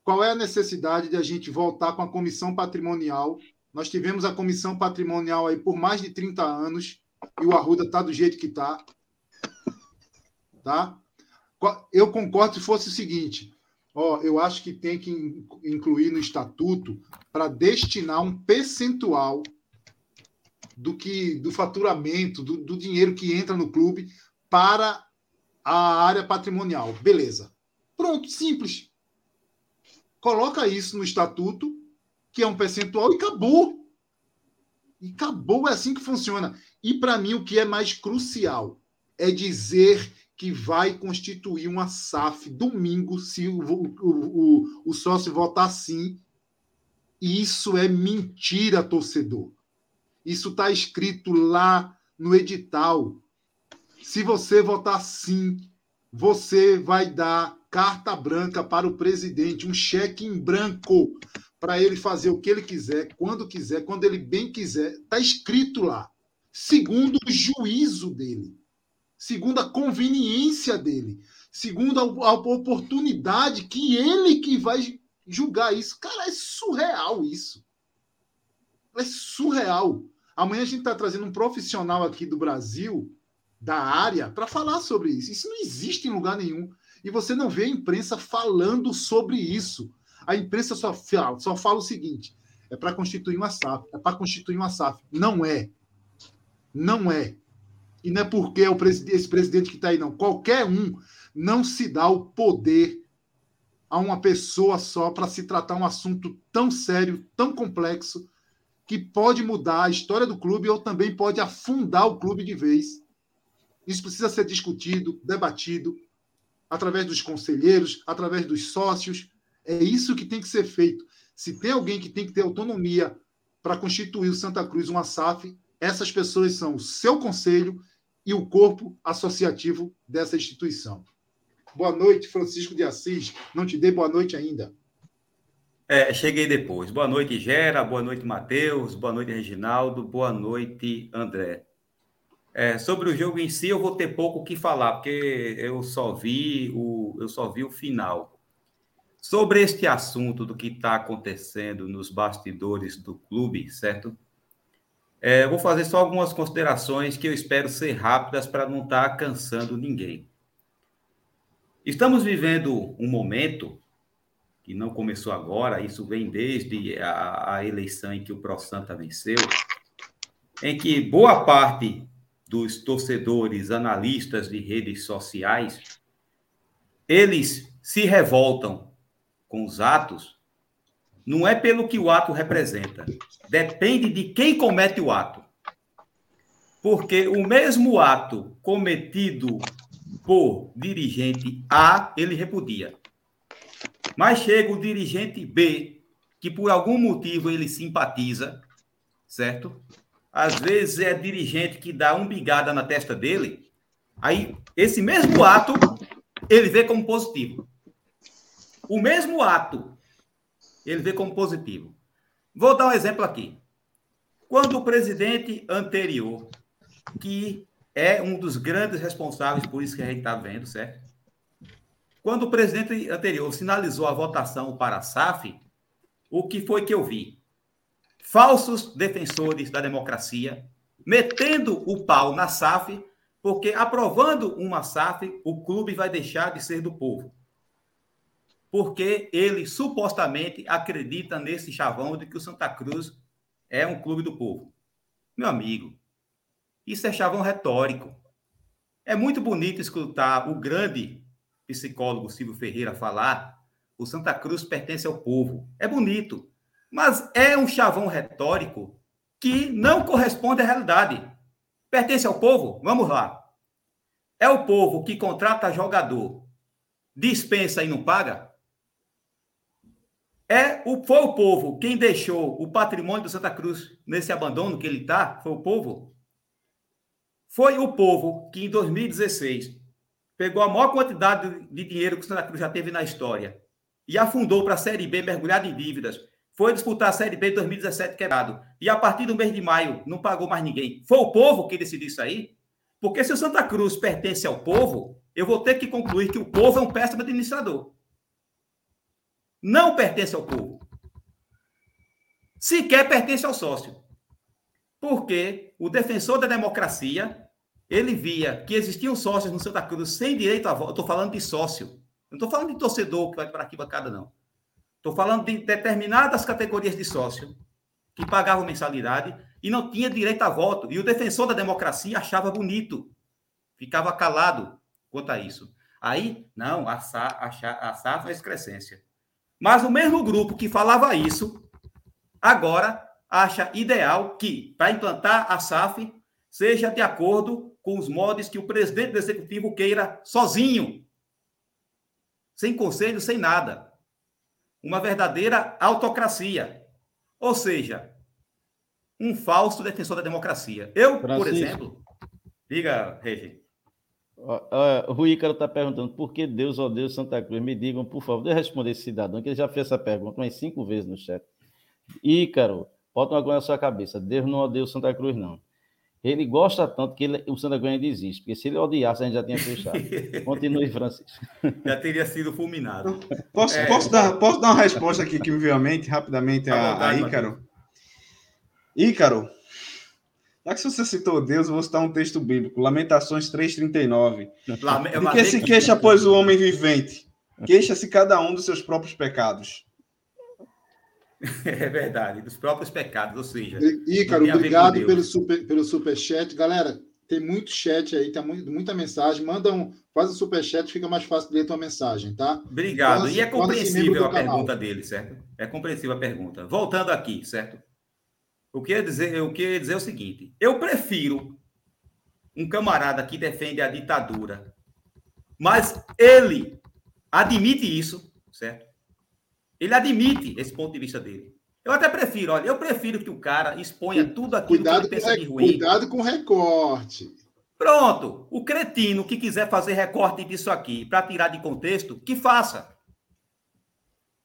S1: Qual é a necessidade de a gente voltar com a comissão patrimonial? Nós tivemos a comissão patrimonial aí por mais de 30 anos e o Arruda está do jeito que está. Tá? Eu concordo se fosse o seguinte: Ó, eu acho que tem que incluir no estatuto para destinar um percentual do que do faturamento, do, do dinheiro que entra no clube para a área patrimonial. Beleza. Pronto, simples. Coloca isso no estatuto, que é um percentual, e acabou. E acabou, é assim que funciona. E para mim, o que é mais crucial é dizer que vai constituir uma SAF domingo, se o, o, o, o sócio votar sim. Isso é mentira, torcedor. Isso está escrito lá no edital. Se você votar sim, você vai dar carta branca para o presidente, um cheque em branco para ele fazer o que ele quiser, quando quiser, quando ele bem quiser. Está escrito lá, segundo o juízo dele segundo a conveniência dele, segundo a, a oportunidade que ele que vai julgar isso. Cara, é surreal isso. É surreal. Amanhã a gente está trazendo um profissional aqui do Brasil, da área, para falar sobre isso. Isso não existe em lugar nenhum. E você não vê a imprensa falando sobre isso. A imprensa só fala, só fala o seguinte: é para constituir uma SAF, é para constituir uma SAF. Não é. Não é. E não é porque é o presidente, esse presidente que está aí, não. Qualquer um não se dá o poder a uma pessoa só para se tratar um assunto tão sério, tão complexo, que pode mudar a história do clube ou também pode afundar o clube de vez. Isso precisa ser discutido, debatido, através dos conselheiros, através dos sócios. É isso que tem que ser feito. Se tem alguém que tem que ter autonomia para constituir o Santa Cruz uma SAF, essas pessoas são o seu conselho e o corpo associativo dessa instituição. Boa noite, Francisco de Assis. Não te dei boa noite ainda.
S4: É, cheguei depois. Boa noite, Gera. Boa noite, Matheus. Boa noite, Reginaldo. Boa noite, André. É, sobre o jogo em si, eu vou ter pouco o que falar, porque eu só vi o, eu só vi o final. Sobre este assunto do que está acontecendo nos bastidores do clube, certo? É, vou fazer só algumas considerações que eu espero ser rápidas para não estar tá cansando ninguém. Estamos vivendo um momento que não começou agora, isso vem desde a, a eleição em que o Pro Santa venceu, em que boa parte dos torcedores, analistas de redes sociais, eles se revoltam com os atos, não é pelo que o ato representa, depende de quem comete o ato. Porque o mesmo ato cometido por dirigente A, ele repudia. Mas chega o dirigente B, que por algum motivo ele simpatiza, certo? Às vezes é dirigente que dá um bigada na testa dele. Aí, esse mesmo ato, ele vê como positivo. O mesmo ato, ele vê como positivo. Vou dar um exemplo aqui. Quando o presidente anterior, que é um dos grandes responsáveis por isso que a gente está vendo, certo? Quando o presidente anterior sinalizou a votação para a SAF, o que foi que eu vi? Falsos defensores da democracia metendo o pau na SAF, porque aprovando uma SAF, o clube vai deixar de ser do povo. Porque ele supostamente acredita nesse chavão de que o Santa Cruz é um clube do povo. Meu amigo, isso é chavão retórico. É muito bonito escutar o grande psicólogo Silvio Ferreira falar: o Santa Cruz pertence ao povo. É bonito, mas é um chavão retórico que não corresponde à realidade. Pertence ao povo? Vamos lá. É o povo que contrata jogador, dispensa e não paga? É o, foi o povo quem deixou o patrimônio do Santa Cruz nesse abandono que ele está? Foi o povo? Foi o povo que, em 2016, pegou a maior quantidade de dinheiro que o Santa Cruz já teve na história e afundou para a Série B, mergulhado em dívidas. Foi disputar a Série B em 2017 quebrado. E a partir do mês de maio não pagou mais ninguém. Foi o povo que decidiu isso aí? Porque se o Santa Cruz pertence ao povo, eu vou ter que concluir que o povo é um péssimo administrador. Não pertence ao povo. Sequer pertence ao sócio. Porque o defensor da democracia, ele via que existiam sócios no Santa Cruz sem direito a voto. Estou falando de sócio. Não estou falando de torcedor que vai para aqui bancada, não. Estou falando de determinadas categorias de sócio que pagavam mensalidade e não tinha direito a voto. E o defensor da democracia achava bonito. Ficava calado quanto a isso. Aí, não, a, SAF, a, a SAF é excrescência. Mas o mesmo grupo que falava isso, agora acha ideal que, para implantar a SAF, seja de acordo com os modos que o presidente do executivo queira sozinho, sem conselho, sem nada. Uma verdadeira autocracia. Ou seja, um falso defensor da democracia. Eu, Francisco. por exemplo, diga, Regi.
S2: O Ícaro está perguntando por que Deus odeia Santa Cruz. Me digam, por favor, deixa eu responder esse cidadão, que ele já fez essa pergunta umas cinco vezes no chat. Ícaro, Bota uma coisa na sua cabeça. Deus não odeia o Santa Cruz, não. Ele gosta tanto que ele, o Santa Cruz ainda existe. Porque se ele odiasse, a gente já tinha fechado. Continue, Francisco.
S4: Já teria sido fulminado.
S3: Posso, é... posso, dar, posso dar uma resposta aqui que me veio à mente, rapidamente, a, a Ícaro? Ícaro, Já que você citou Deus, eu vou citar um texto bíblico, Lamentações 3,39.
S4: Lame-
S3: De que se queixa, pois, o homem vivente? Queixa-se cada um dos seus próprios pecados.
S4: É verdade, dos próprios pecados, ou seja,
S1: Ícaro, obrigado pelo super, pelo superchat. Galera, tem muito chat aí, tem muito- muita mensagem. Manda um, faz o superchat, fica mais fácil de ler tua mensagem, tá?
S4: Obrigado.
S1: Torna-se-
S4: E é
S1: membro
S4: compreensível a
S1: canal.
S4: pergunta dele, certo? É compreensível a pergunta. Voltando aqui, certo? O que eu ia dizer, eu queria dizer é o seguinte: eu prefiro um camarada que defende a ditadura, mas ele admite isso, certo? Ele admite esse ponto de vista dele. Eu até prefiro, olha, eu prefiro que o cara exponha tudo aquilo
S1: Cuidado
S4: que
S1: com,
S4: ele pensa de ruim.
S1: cuidado com o recorte.
S4: Pronto. O cretino que quiser fazer recorte disso aqui para tirar de contexto, que faça.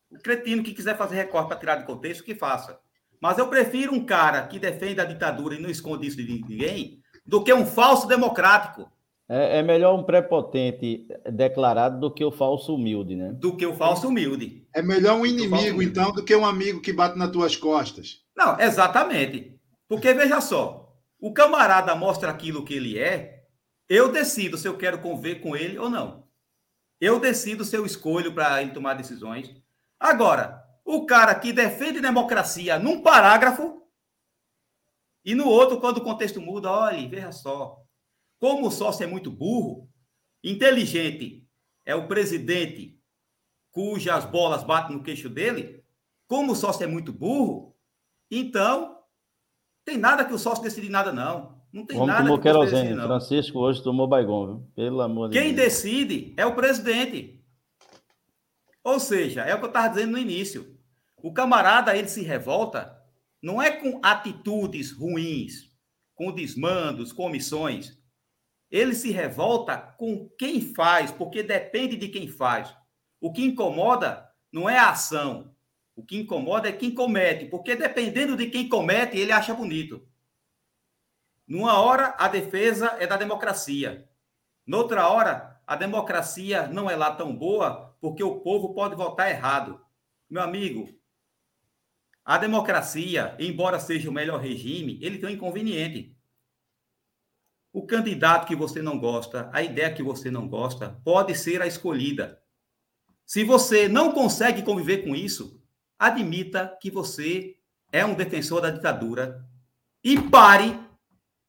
S4: O cretino que quiser fazer recorte para tirar de contexto, que faça. Mas eu prefiro um cara que defende a ditadura e não esconde isso de ninguém do que um falso democrático,
S2: É, é melhor um prepotente declarado do que o falso humilde, né?
S4: do que o falso humilde.
S1: É melhor um inimigo,
S4: mesmo.
S1: então, do que um amigo que bate nas tuas costas.
S4: Não, exatamente. Porque veja só, o camarada mostra aquilo que ele é, eu decido se eu quero conviver com ele ou não. Eu decido se eu escolho para ele tomar decisões. Agora, o cara que defende democracia num parágrafo e no outro, quando o contexto muda, olha, veja só. Como o sócio é muito burro, inteligente é o presidente cujas bolas batem no queixo dele, como o sócio é muito burro, então tem nada que o sócio decide nada, não. Não tem
S2: Como
S4: nada
S2: tomou
S4: que o sócio
S2: querosene.
S4: não.
S2: Francisco hoje tomou baigão, viu? Pelo amor de
S4: Quem
S2: Deus.
S4: decide é o presidente. Ou seja, é o que eu estava dizendo no início. O camarada, ele se revolta, não é com atitudes ruins, com desmandos, com omissões. Ele se revolta com quem faz, porque depende de quem faz. O que incomoda não é a ação. O que incomoda é quem comete, porque dependendo de quem comete, ele acha bonito. Numa hora, a defesa é da democracia. Noutra hora, a democracia não é lá tão boa porque o povo pode votar errado. Meu amigo, a democracia, embora seja o melhor regime, ele tem um inconveniente. O candidato que você não gosta, a ideia que você não gosta, pode ser a escolhida. Se você não consegue conviver com isso, admita que você é um defensor da ditadura e pare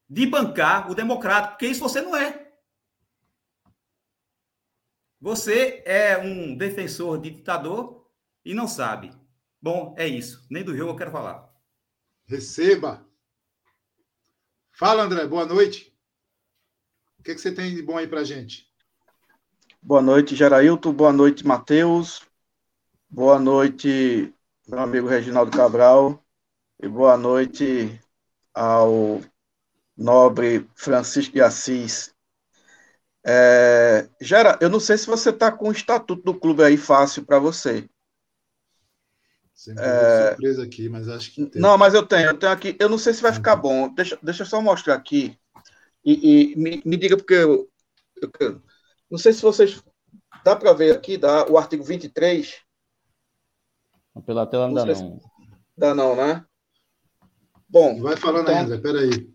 S4: de bancar o democrático, porque isso você não é. Você é um defensor de ditador e não sabe. Bom, é isso. Nem do jogo eu quero falar.
S1: Receba. Fala, André. Boa noite. O que, que você tem de bom aí pra gente?
S5: Boa noite, Gerailton. Boa noite, Matheus. Boa noite, meu amigo Reginaldo Cabral. E boa noite ao nobre Francisco de Assis. É, Gera, eu não sei se você está com o estatuto do clube aí fácil para você.
S1: Me é... surpresa aqui, mas acho que tem.
S5: Não, mas eu tenho, eu tenho aqui. Eu não sei se vai ficar bom. Deixa, deixa eu só mostrar aqui. E, e me, me, diga, porque eu, eu, não sei se vocês. Dá para ver aqui, dá o artigo 23.
S2: Pela tela não dá, não.
S5: Dá não, né? Bom.
S1: Vai falando então, ainda, peraí.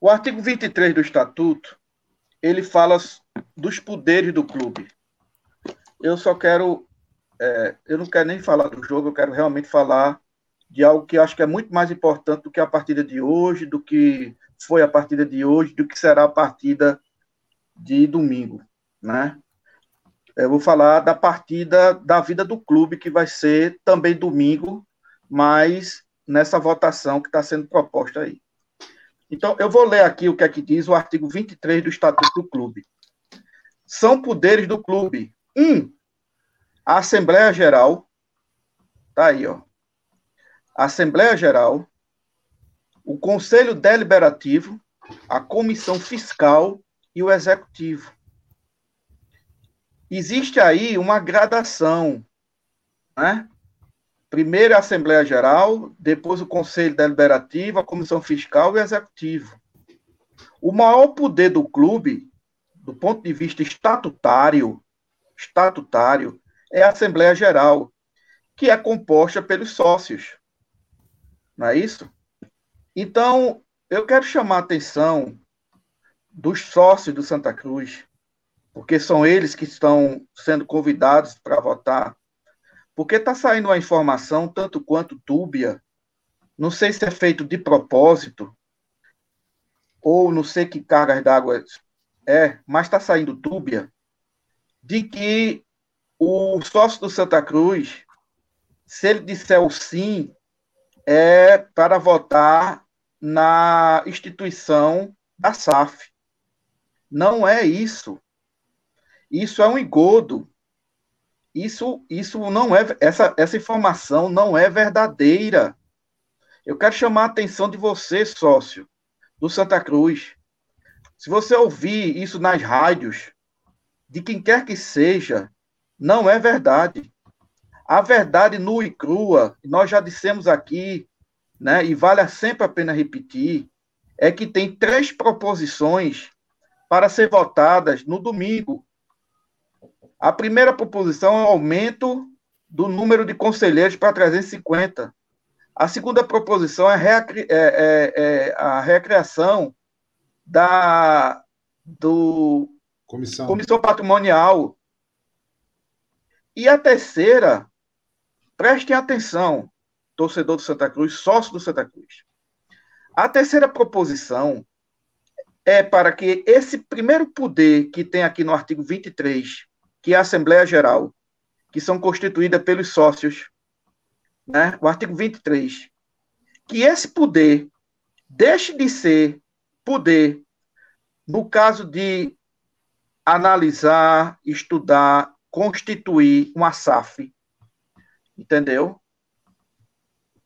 S5: O artigo 23 do Estatuto, ele fala dos poderes do clube. Eu só quero. É, eu não quero nem falar do jogo, eu quero realmente falar de algo que acho que é muito mais importante do que a partida de hoje, do que foi a partida de hoje, do que será a partida de domingo, né? Eu vou falar da partida da vida do clube, que vai ser também domingo, mas nessa votação que está sendo proposta aí. Então, eu vou ler aqui o que é que diz o artigo 23 do Estatuto do Clube. São poderes do clube. Um, a Assembleia Geral, tá aí, ó. A Assembleia Geral, o Conselho Deliberativo, a Comissão Fiscal e o Executivo. Existe aí uma gradação, né? Primeiro a Assembleia Geral, depois o Conselho Deliberativo, a Comissão Fiscal e o Executivo. O maior poder do clube, do ponto de vista estatutário, estatutário, é a Assembleia Geral, que é composta pelos sócios. Não é isso? Então, eu quero chamar a atenção dos sócios do Santa Cruz, porque são eles que estão sendo convidados para votar, porque está saindo uma informação, tanto quanto túbia, não sei se é feito de propósito, ou não sei que cargas d'água é, mas está saindo túbia, de que o sócio do Santa Cruz, se ele disser o sim, é para votar na instituição da SAF. Não é isso. Isso é um engodo. Isso, isso não é essa, essa informação não é verdadeira. Eu quero chamar a atenção de você, sócio do Santa Cruz. Se você ouvir isso nas rádios, de quem quer que seja, não é verdade. A verdade nua e crua, nós já dissemos aqui, né, e vale sempre a pena repetir, é que tem três proposições para ser votadas no domingo. A primeira proposição é o aumento do número de conselheiros para 350. A segunda proposição é, é, é, é a recriação da do comissão. comissão patrimonial. E a terceira, prestem atenção, torcedor do Santa Cruz, sócio do Santa Cruz. A terceira proposição é para que esse primeiro poder que tem aqui no artigo 23, que é a Assembleia Geral, que são constituídas pelos sócios, né, o artigo 23, que esse poder deixe de ser poder no caso de analisar, estudar, constituir uma SAF, entendeu?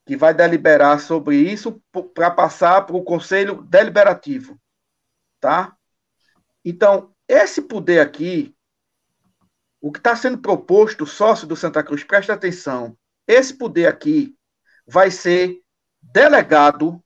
S5: Que vai deliberar sobre isso para passar para o Conselho Deliberativo, tá? Então, esse poder aqui, o que está sendo proposto, sócio do Santa Cruz, presta atenção, esse poder aqui vai ser delegado,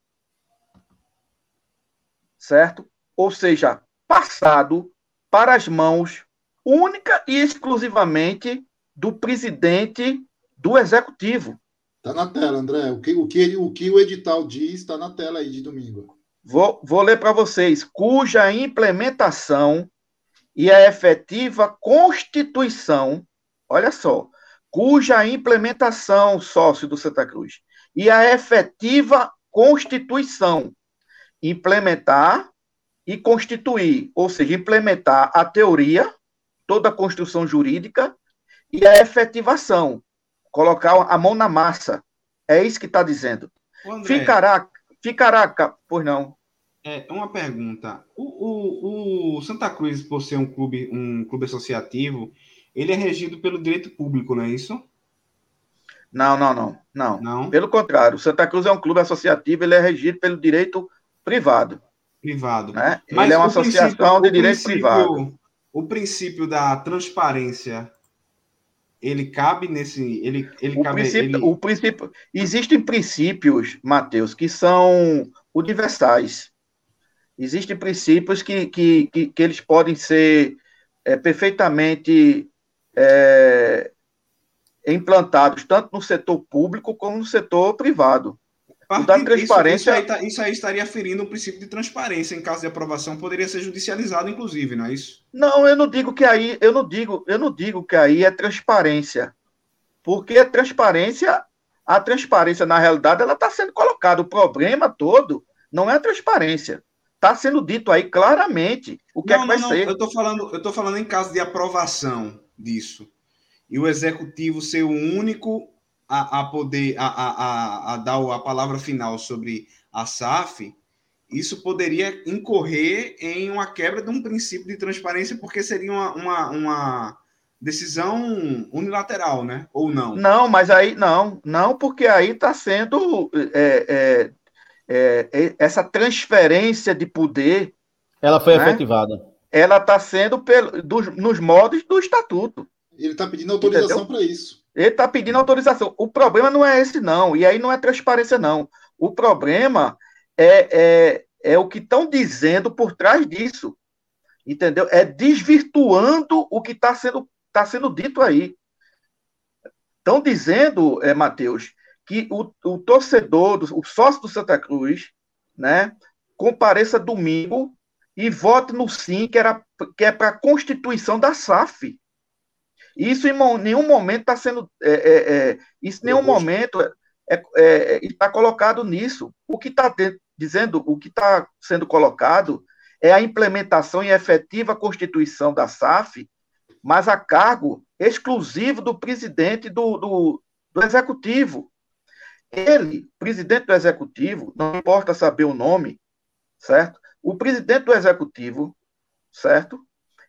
S5: certo? Ou seja, passado para as mãos única e exclusivamente do presidente do executivo.
S1: Está na tela, André. O que o, que, o, que o edital diz está na tela aí de domingo.
S5: Vou, vou ler para vocês. Cuja implementação e a efetiva constituição, olha só, cuja implementação, sócio do Santa Cruz, e a efetiva constituição, implementar e constituir, ou seja, implementar a teoria, toda a construção jurídica e a efetivação, colocar a mão na massa. É isso que está dizendo. André, ficará, ficará, pois não.
S3: É uma pergunta. O, o, o Santa Cruz, por ser um clube, um clube associativo, ele é regido pelo direito público, não é isso?
S5: Não, não, não, não. Não. Pelo contrário, o Santa Cruz é um clube associativo, ele é regido pelo direito privado.
S3: Privado.
S5: Né? Mas ele é uma associação de direito privado.
S3: O princípio da transparência, ele cabe nesse. Ele, ele
S5: o,
S3: cabe,
S5: princípio, ele... o princípio. Existem princípios, Mateus, que são universais. Existem princípios que, que, que, que eles podem ser é, perfeitamente é, implantados tanto no setor público como no setor privado.
S3: Da transparência. Isso, isso, aí tá, isso, aí estaria ferindo o princípio de transparência. Em caso de aprovação, poderia ser judicializado, inclusive, não é isso?
S5: Não, eu não digo que aí, eu não digo, eu não digo que aí é transparência. Porque a transparência, a transparência, na realidade, ela está sendo colocada. O problema todo não é a transparência. Está sendo dito aí claramente o que não, é que vai não, ser.
S3: Eu estou falando, eu tô falando em caso de aprovação disso. E o executivo ser o único a, a poder a, a, a, dar a palavra final sobre a SAF, isso poderia incorrer em uma quebra de um princípio de transparência, porque seria uma, uma, uma decisão unilateral, né? Ou não?
S5: Não, mas aí não, não, porque aí está sendo é, é, é, é, essa transferência de poder.
S2: Ela foi né, efetivada.
S5: Ela está sendo pelo, dos, nos modos do estatuto.
S1: Ele está pedindo autorização para isso.
S5: Ele está pedindo autorização. O problema não é esse, não. E aí não é transparência, não. O problema é, é, é o que estão dizendo por trás disso. Entendeu? É desvirtuando o que está sendo, tá sendo dito aí. Estão dizendo, é, Matheus, que o, o torcedor, o sócio do Santa Cruz, né, compareça domingo e vote no sim, que, era, que é para a constituição da SAF. Isso em nenhum momento está sendo. É, é, é, isso em nenhum momento está é, é, é tá colocado nisso. O que está dizendo, o que está sendo colocado é a implementação e efetiva constituição da SAF, mas a cargo exclusivo do presidente do, do, do executivo. Ele, presidente do executivo, não importa saber o nome, certo? O presidente do executivo, certo?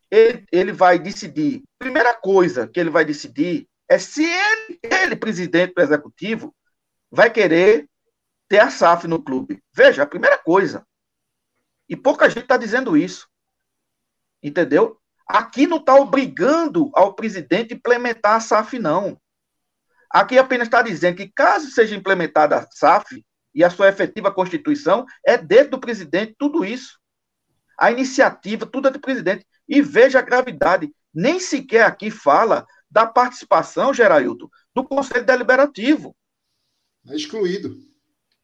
S5: Ele, ele vai decidir. Primeira coisa que ele vai decidir é se ele, ele, presidente do executivo, vai querer ter a SAF no clube. Veja, a primeira coisa. E pouca gente está dizendo isso. Entendeu? Aqui não está obrigando ao presidente implementar a SAF, não. Aqui apenas está dizendo que, caso seja implementada a SAF e a sua efetiva constituição, é dentro do presidente tudo isso. A iniciativa, tudo é do presidente. E veja a gravidade. Nem sequer aqui fala da participação, Gerailton, do Conselho Deliberativo.
S1: É excluído.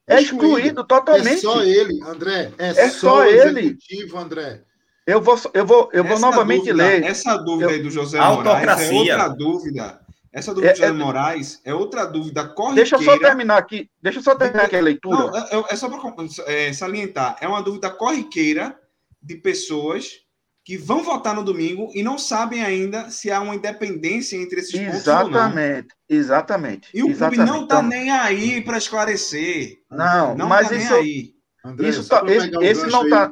S5: É excluído, excluído totalmente. É
S1: só ele, André. É, é só, só ele. André.
S5: Eu vou, eu vou, eu vou novamente
S3: dúvida,
S5: ler.
S3: Essa dúvida eu, aí do José Moraes é outra dúvida. Essa dúvida é, do José é, Moraes é outra dúvida corriqueira.
S5: Deixa eu só terminar aqui. Deixa eu só terminar aqui a leitura. Não,
S3: é, é só para é, salientar. É uma dúvida corriqueira de pessoas que vão votar no domingo e não sabem ainda se há uma independência entre esses
S5: exatamente, pontos. Exatamente, exatamente.
S3: E o
S5: exatamente.
S3: clube não está então, nem aí para esclarecer.
S5: Não, não mas tá isso, aí. André, isso tá, esse, esse não está...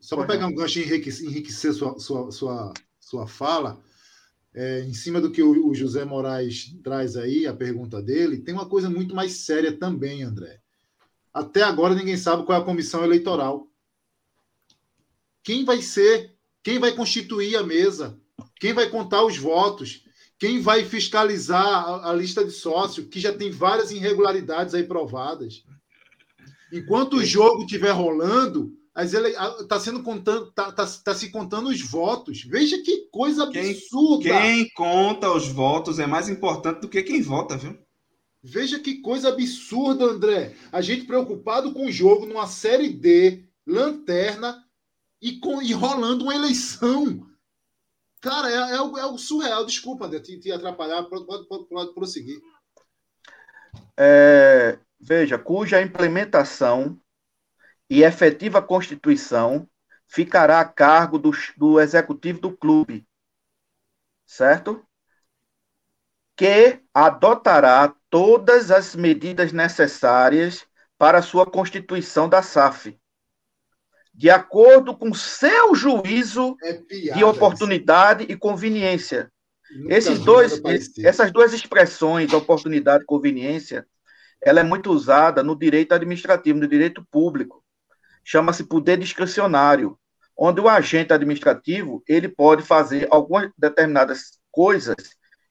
S1: Só para pegar um gancho e enriquecer, enriquecer sua, sua, sua, sua fala, é, em cima do que o, o, José Moraes traz aí, a pergunta dele, tem uma coisa muito mais séria também, André. Até agora ninguém sabe qual é a comissão eleitoral. Quem vai ser? Quem vai constituir a mesa? Quem vai contar os votos? Quem vai fiscalizar a, a lista de sócios, que já tem várias irregularidades aí provadas? Enquanto o jogo estiver rolando, está sendo contando, tá, tá, tá, se contando os votos. Veja que coisa absurda.
S3: Quem, quem, conta os votos é mais importante do que quem vota, viu?
S1: Veja que coisa absurda, André. A gente preocupado com o jogo numa série D, lanterna e, com, e rolando uma eleição. Cara, é, é, o, é o surreal. Desculpa, André, te, te atrapalhar. Pode, pode, pode, prosseguir.
S5: É, veja, cuja implementação e efetiva constituição ficará a cargo do, do executivo do clube, certo? Que adotará todas as medidas necessárias para a sua constituição da SAF, de acordo com seu juízo é de oportunidade e conveniência. Esses dois, essas duas expressões, oportunidade e conveniência, ela é muito usada no direito administrativo, no direito público chama-se poder discricionário, onde o agente administrativo ele pode fazer algumas determinadas coisas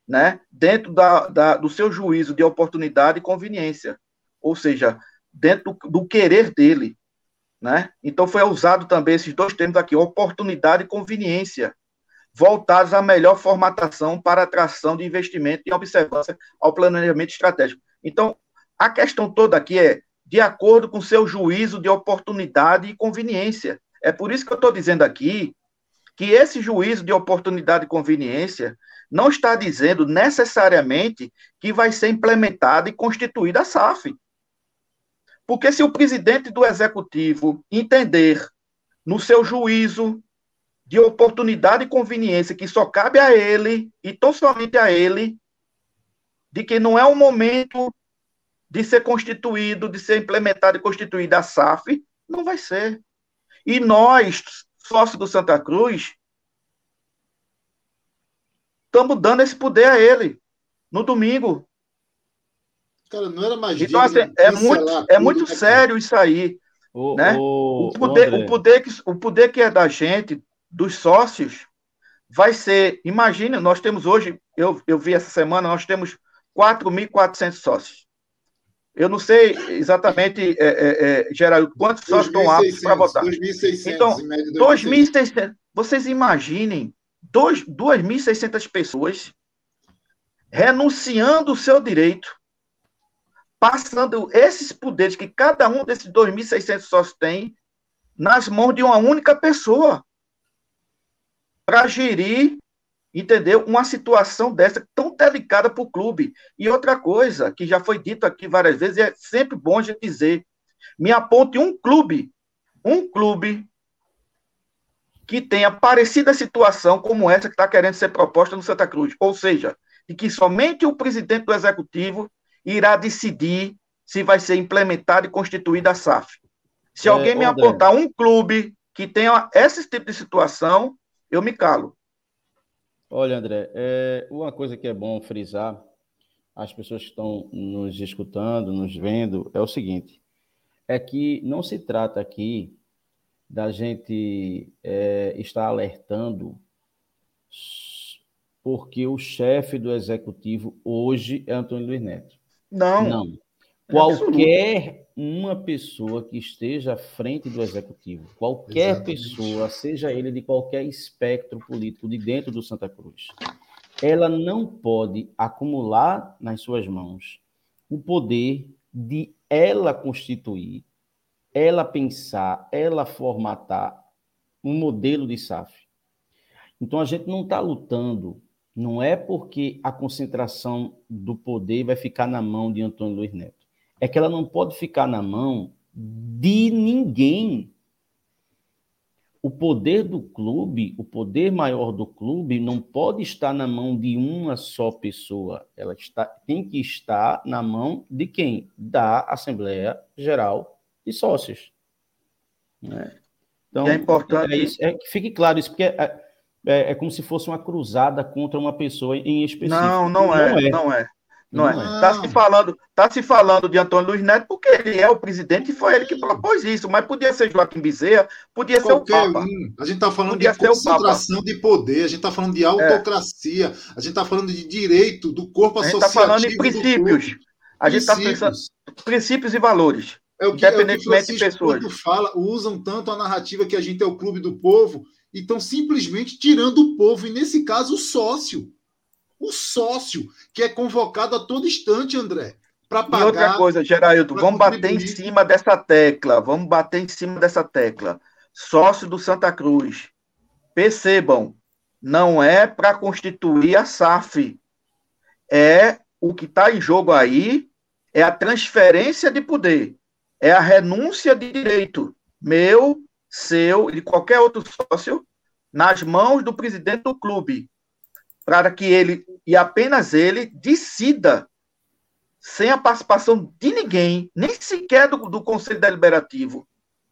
S5: né, dentro da, da, do seu juízo de oportunidade e conveniência, ou seja, dentro do, do querer dele. Né? Então foi usado também esses dois termos aqui, oportunidade e conveniência, voltados à melhor formatação para atração de investimento e observância ao planejamento estratégico. Então, a questão toda aqui é de acordo com seu juízo de oportunidade e conveniência. É por isso que eu estou dizendo aqui que esse juízo de oportunidade e conveniência não está dizendo necessariamente que vai ser implementada e constituída a SAF. Porque se o presidente do executivo entender no seu juízo de oportunidade e conveniência que só cabe a ele e tão somente a ele, de que não é o momento de ser constituído, de ser implementado e constituída a SAF, não vai ser. E nós, sócios do Santa Cruz, estamos dando esse poder a ele no domingo.
S1: Cara, não era mais
S5: Então, assim, é muito, é muito né, sério isso aí. O, né? o, o, poder, o, poder que, o poder que é da gente, dos sócios, vai ser. Imagina, nós temos hoje, eu, eu vi essa semana, nós temos 4.400 sócios. Eu não sei exatamente, é, é, é, Geraldo, quantos sócios estão aptos para votar. 2.600, então, 2.600. Vocês imaginem 2.600 pessoas renunciando o seu direito, passando esses poderes que cada um desses 2.600 sócios tem nas mãos de uma única pessoa para gerir, entendeu? Uma situação dessa tão delicada para o clube. E outra coisa que já foi dito aqui várias vezes, é sempre bom a gente dizer: me aponte um clube, um clube que tenha parecida situação como essa que está querendo ser proposta no Santa Cruz. Ou seja, de que somente o presidente do executivo irá decidir se vai ser implementada e constituída a SAF. Se é, alguém me André. apontar um clube que tenha esse tipo de situação, eu me calo.
S2: Olha, André, é, uma coisa que é bom frisar, as pessoas que estão nos escutando, nos vendo, é o seguinte: é que não se trata aqui da gente é, estar alertando porque o chefe do executivo hoje é Antônio Luiz Neto.
S5: Não.
S2: Não. Qualquer uma pessoa que esteja à frente do executivo, qualquer Exatamente. pessoa, seja ele de qualquer espectro político de dentro do Santa Cruz, ela não pode acumular nas suas mãos o poder de ela constituir, ela pensar, ela formatar um modelo de SAF. Então a gente não está lutando, não é porque a concentração do poder vai ficar na mão de Antônio Luiz Neto é que ela não pode ficar na mão de ninguém. O poder do clube, o poder maior do clube, não pode estar na mão de uma só pessoa. Ela está, tem que estar na mão de quem? Da Assembleia Geral de Sócios. Né? Então, é importante. É, isso, é que fique claro isso, porque é, é, é, como se fosse uma cruzada contra uma pessoa em específico.
S5: Não, não, é, não é. Não é. Não é? Está se falando, tá se falando de Antônio Luiz Neto porque ele é o presidente e foi ele que propôs isso, mas podia ser Joaquim Bezerra, podia Qualquer ser o Papa. Um.
S1: A gente está falando podia de concentração de poder, a gente está falando de autocracia, é. a gente está falando de direito do corpo associativo. A gente está falando em
S5: princípios. A gente está pensando princípios e valores.
S1: É o que, independentemente é o que de pessoas. fala, usam tanto a narrativa que a gente é o clube do povo e estão simplesmente tirando o povo, e nesse caso o sócio o sócio, que é convocado a todo instante, André.
S5: Para pagar. E outra coisa, Geraldo, vamos bater em cima dessa tecla. Vamos bater em cima dessa tecla. Sócio do Santa Cruz. Percebam, não é para constituir a SAF. É o que está em jogo aí é a transferência de poder, é a renúncia de direito meu, seu e de qualquer outro sócio nas mãos do presidente do clube para que ele, e apenas ele, decida, sem a participação de ninguém, nem sequer do, do Conselho Deliberativo,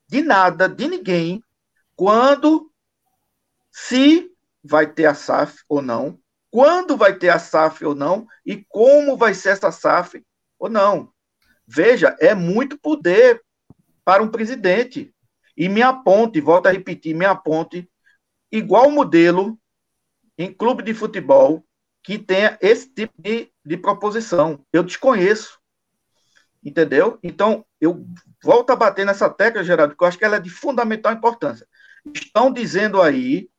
S5: de nada, de ninguém, quando, se vai ter a SAF ou não, quando vai ter a SAF ou não, e como vai ser essa SAF ou não. Veja, é muito poder para um presidente. E me aponte, volto a repetir, me aponte, igual modelo em clube de futebol que tenha esse tipo de, de proposição. Eu desconheço. Entendeu? Então, eu volto a bater nessa tecla, Geraldo, que eu acho que ela é de fundamental importância. Estão dizendo aí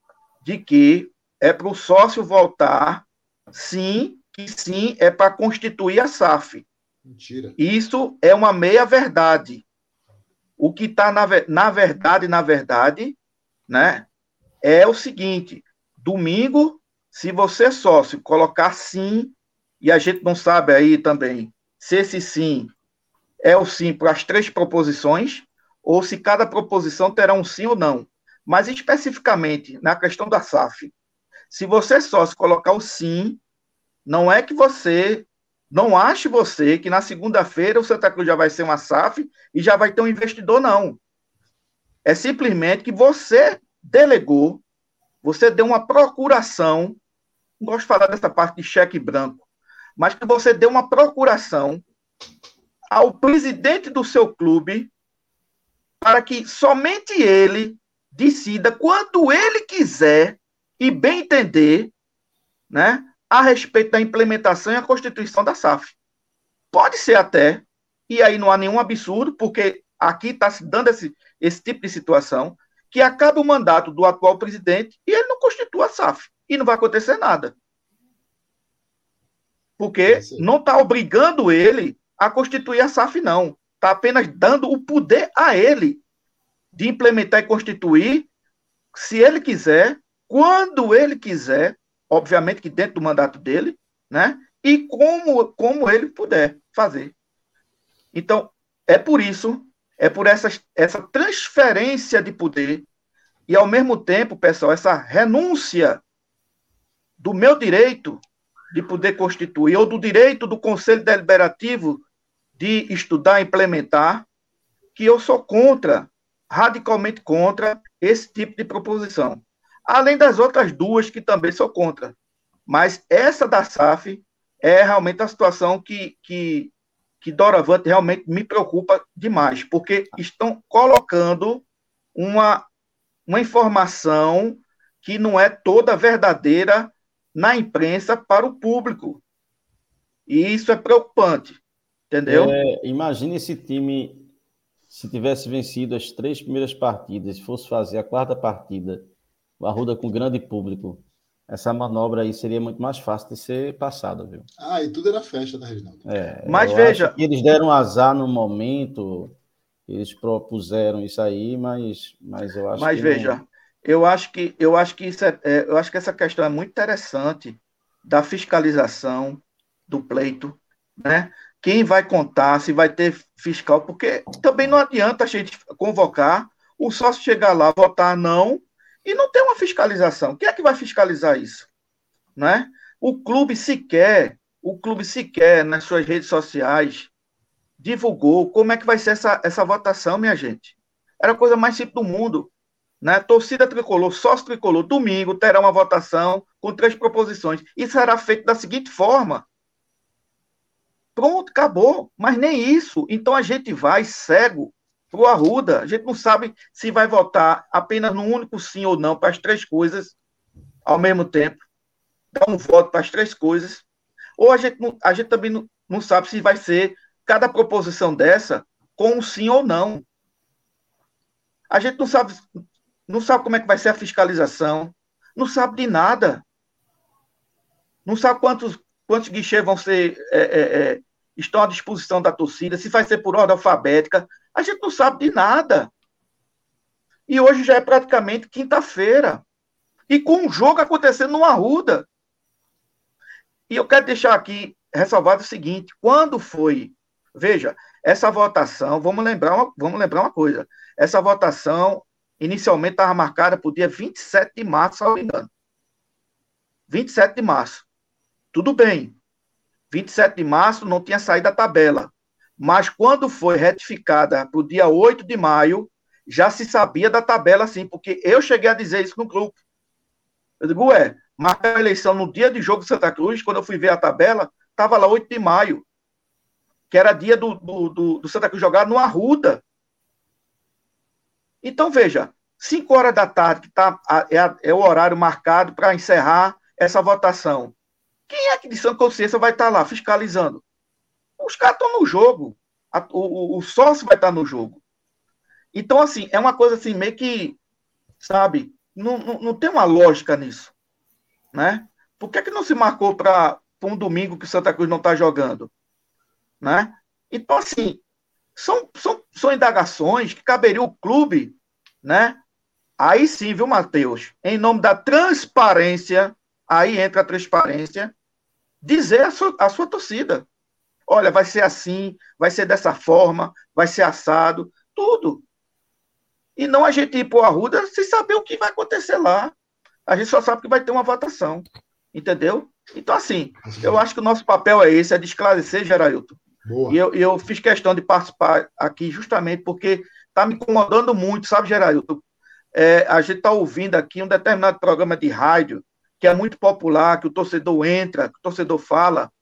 S5: de que é para o sócio voltar, sim, que sim, é para constituir a SAF.
S1: Mentira.
S5: Isso é uma meia-verdade. O que está na, na verdade, na verdade, né, é o seguinte: Domingo, se você é sócio, colocar sim, e a gente não sabe aí também se esse sim é o sim para as três proposições, ou se cada proposição terá um sim ou não. Mas especificamente na questão da SAF, se você é sócio colocar o sim, não é que você não ache você que na segunda-feira o Santa Cruz já vai ser uma SAF e já vai ter um investidor, não. É simplesmente que você delegou você deu uma procuração, não gosto de falar dessa parte de cheque branco, mas que você deu uma procuração ao presidente do seu clube para que somente ele decida quando ele quiser e bem entender, né, a respeito da implementação e a constituição da SAF. Pode ser até, e aí não há nenhum absurdo, porque aqui está se dando esse, esse tipo de situação, que acaba o mandato do atual presidente e ele não constitua a SAF. E não vai acontecer nada. Porque não está obrigando ele a constituir a SAF, não. Está apenas dando o poder a ele. de implementar e constituir, se ele quiser, quando ele quiser, obviamente que dentro do mandato dele, né? E como, como ele puder fazer. Então, é por isso, é por essa, essa transferência de poder e, ao mesmo tempo, pessoal, essa renúncia do meu direito de poder constituir, ou do direito do Conselho Deliberativo de estudar e implementar, que eu sou contra, radicalmente contra, esse tipo de proposição. Além das outras duas que também sou contra. Mas essa da SAF é realmente a situação que, que, que Doravante realmente me preocupa demais, porque estão colocando uma, uma informação que não é toda verdadeira na imprensa para o público. E isso é preocupante, entendeu?
S2: É, imagine esse time se tivesse vencido as três primeiras partidas, e fosse fazer a quarta partida, o Arruda com grande público, essa manobra aí seria muito mais fácil de ser passada, viu?
S1: Ah, e tudo era festa, né, Reginaldo?
S2: É,
S5: mas veja.
S2: eles deram azar no momento, eles propuseram isso aí, mas, mas eu acho
S5: mas
S2: que.
S5: Mas veja, não... eu acho que eu acho que isso é, é, eu acho que essa questão é muito interessante da fiscalização do pleito, né? Quem vai contar, se vai ter fiscal, porque também não adianta a gente convocar o sócio chegar lá, votar não, e não tem uma fiscalização. Quem é que vai fiscalizar isso? Né? O clube sequer, o clube sequer nas suas redes sociais divulgou como é que vai ser essa, essa votação, minha gente. Era a coisa mais simples do mundo. Né? Torcida tricolor, sócio tricolor, domingo terá uma votação com três proposições. E será feito da seguinte forma. Pronto, acabou. Mas nem isso. Então a gente vai cego o Arruda. A gente não sabe se vai votar apenas no único sim ou não para as três coisas ao mesmo tempo. Dar um voto para as três coisas. Ou a gente, a gente também não, não sabe se vai ser cada proposição dessa com um sim ou não. A gente não sabe, não sabe como é que vai ser a fiscalização, não sabe de nada. Não sabe quantos, quantos guichês vão ser, é, é, é, estão à disposição da torcida, se vai ser por ordem alfabética, a gente não sabe de nada. E hoje já é praticamente quinta-feira. E com um jogo acontecendo no Arruda. E eu quero deixar aqui ressalvado o seguinte: quando foi. Veja, essa votação, vamos lembrar uma, vamos lembrar uma coisa. Essa votação inicialmente estava marcada para o dia 27 de março, se não me engano. 27 de março. Tudo bem. 27 de março não tinha saído a tabela. Mas quando foi retificada para o dia 8 de maio, já se sabia da tabela, sim, porque eu cheguei a dizer isso no grupo. Eu digo, ué, marca a eleição no dia de jogo de Santa Cruz, quando eu fui ver a tabela, estava lá 8 de maio, que era dia do, do, do, do Santa Cruz jogar no Arruda. Então, veja, 5 horas da tarde, que tá, é, é o horário marcado para encerrar essa votação. Quem é que de Santa Consciência vai estar lá fiscalizando? Os caras estão no jogo. A, o, o sócio vai estar no jogo. Então, assim, é uma coisa assim, meio que, sabe, não, não, não tem uma lógica nisso. Né? Por que, que não se marcou para um domingo que Santa Cruz não está jogando? Né? Então, assim, são, são, são indagações que caberia o clube, né? Aí sim, viu, Matheus? Em nome da transparência, aí entra a transparência, dizer a sua, a sua torcida olha, vai ser assim, vai ser dessa forma, vai ser assado, tudo. E não a gente ir para o Arruda sem saber o que vai acontecer lá. A gente só sabe que vai ter uma votação. Entendeu? Então, assim, eu acho que o nosso papel é esse, é de esclarecer, Gerailton. E eu, eu fiz questão de participar aqui justamente porque está me incomodando muito, sabe, Gerailton? É, a gente está ouvindo aqui um determinado programa de rádio que é muito popular, que o torcedor entra, que o torcedor fala,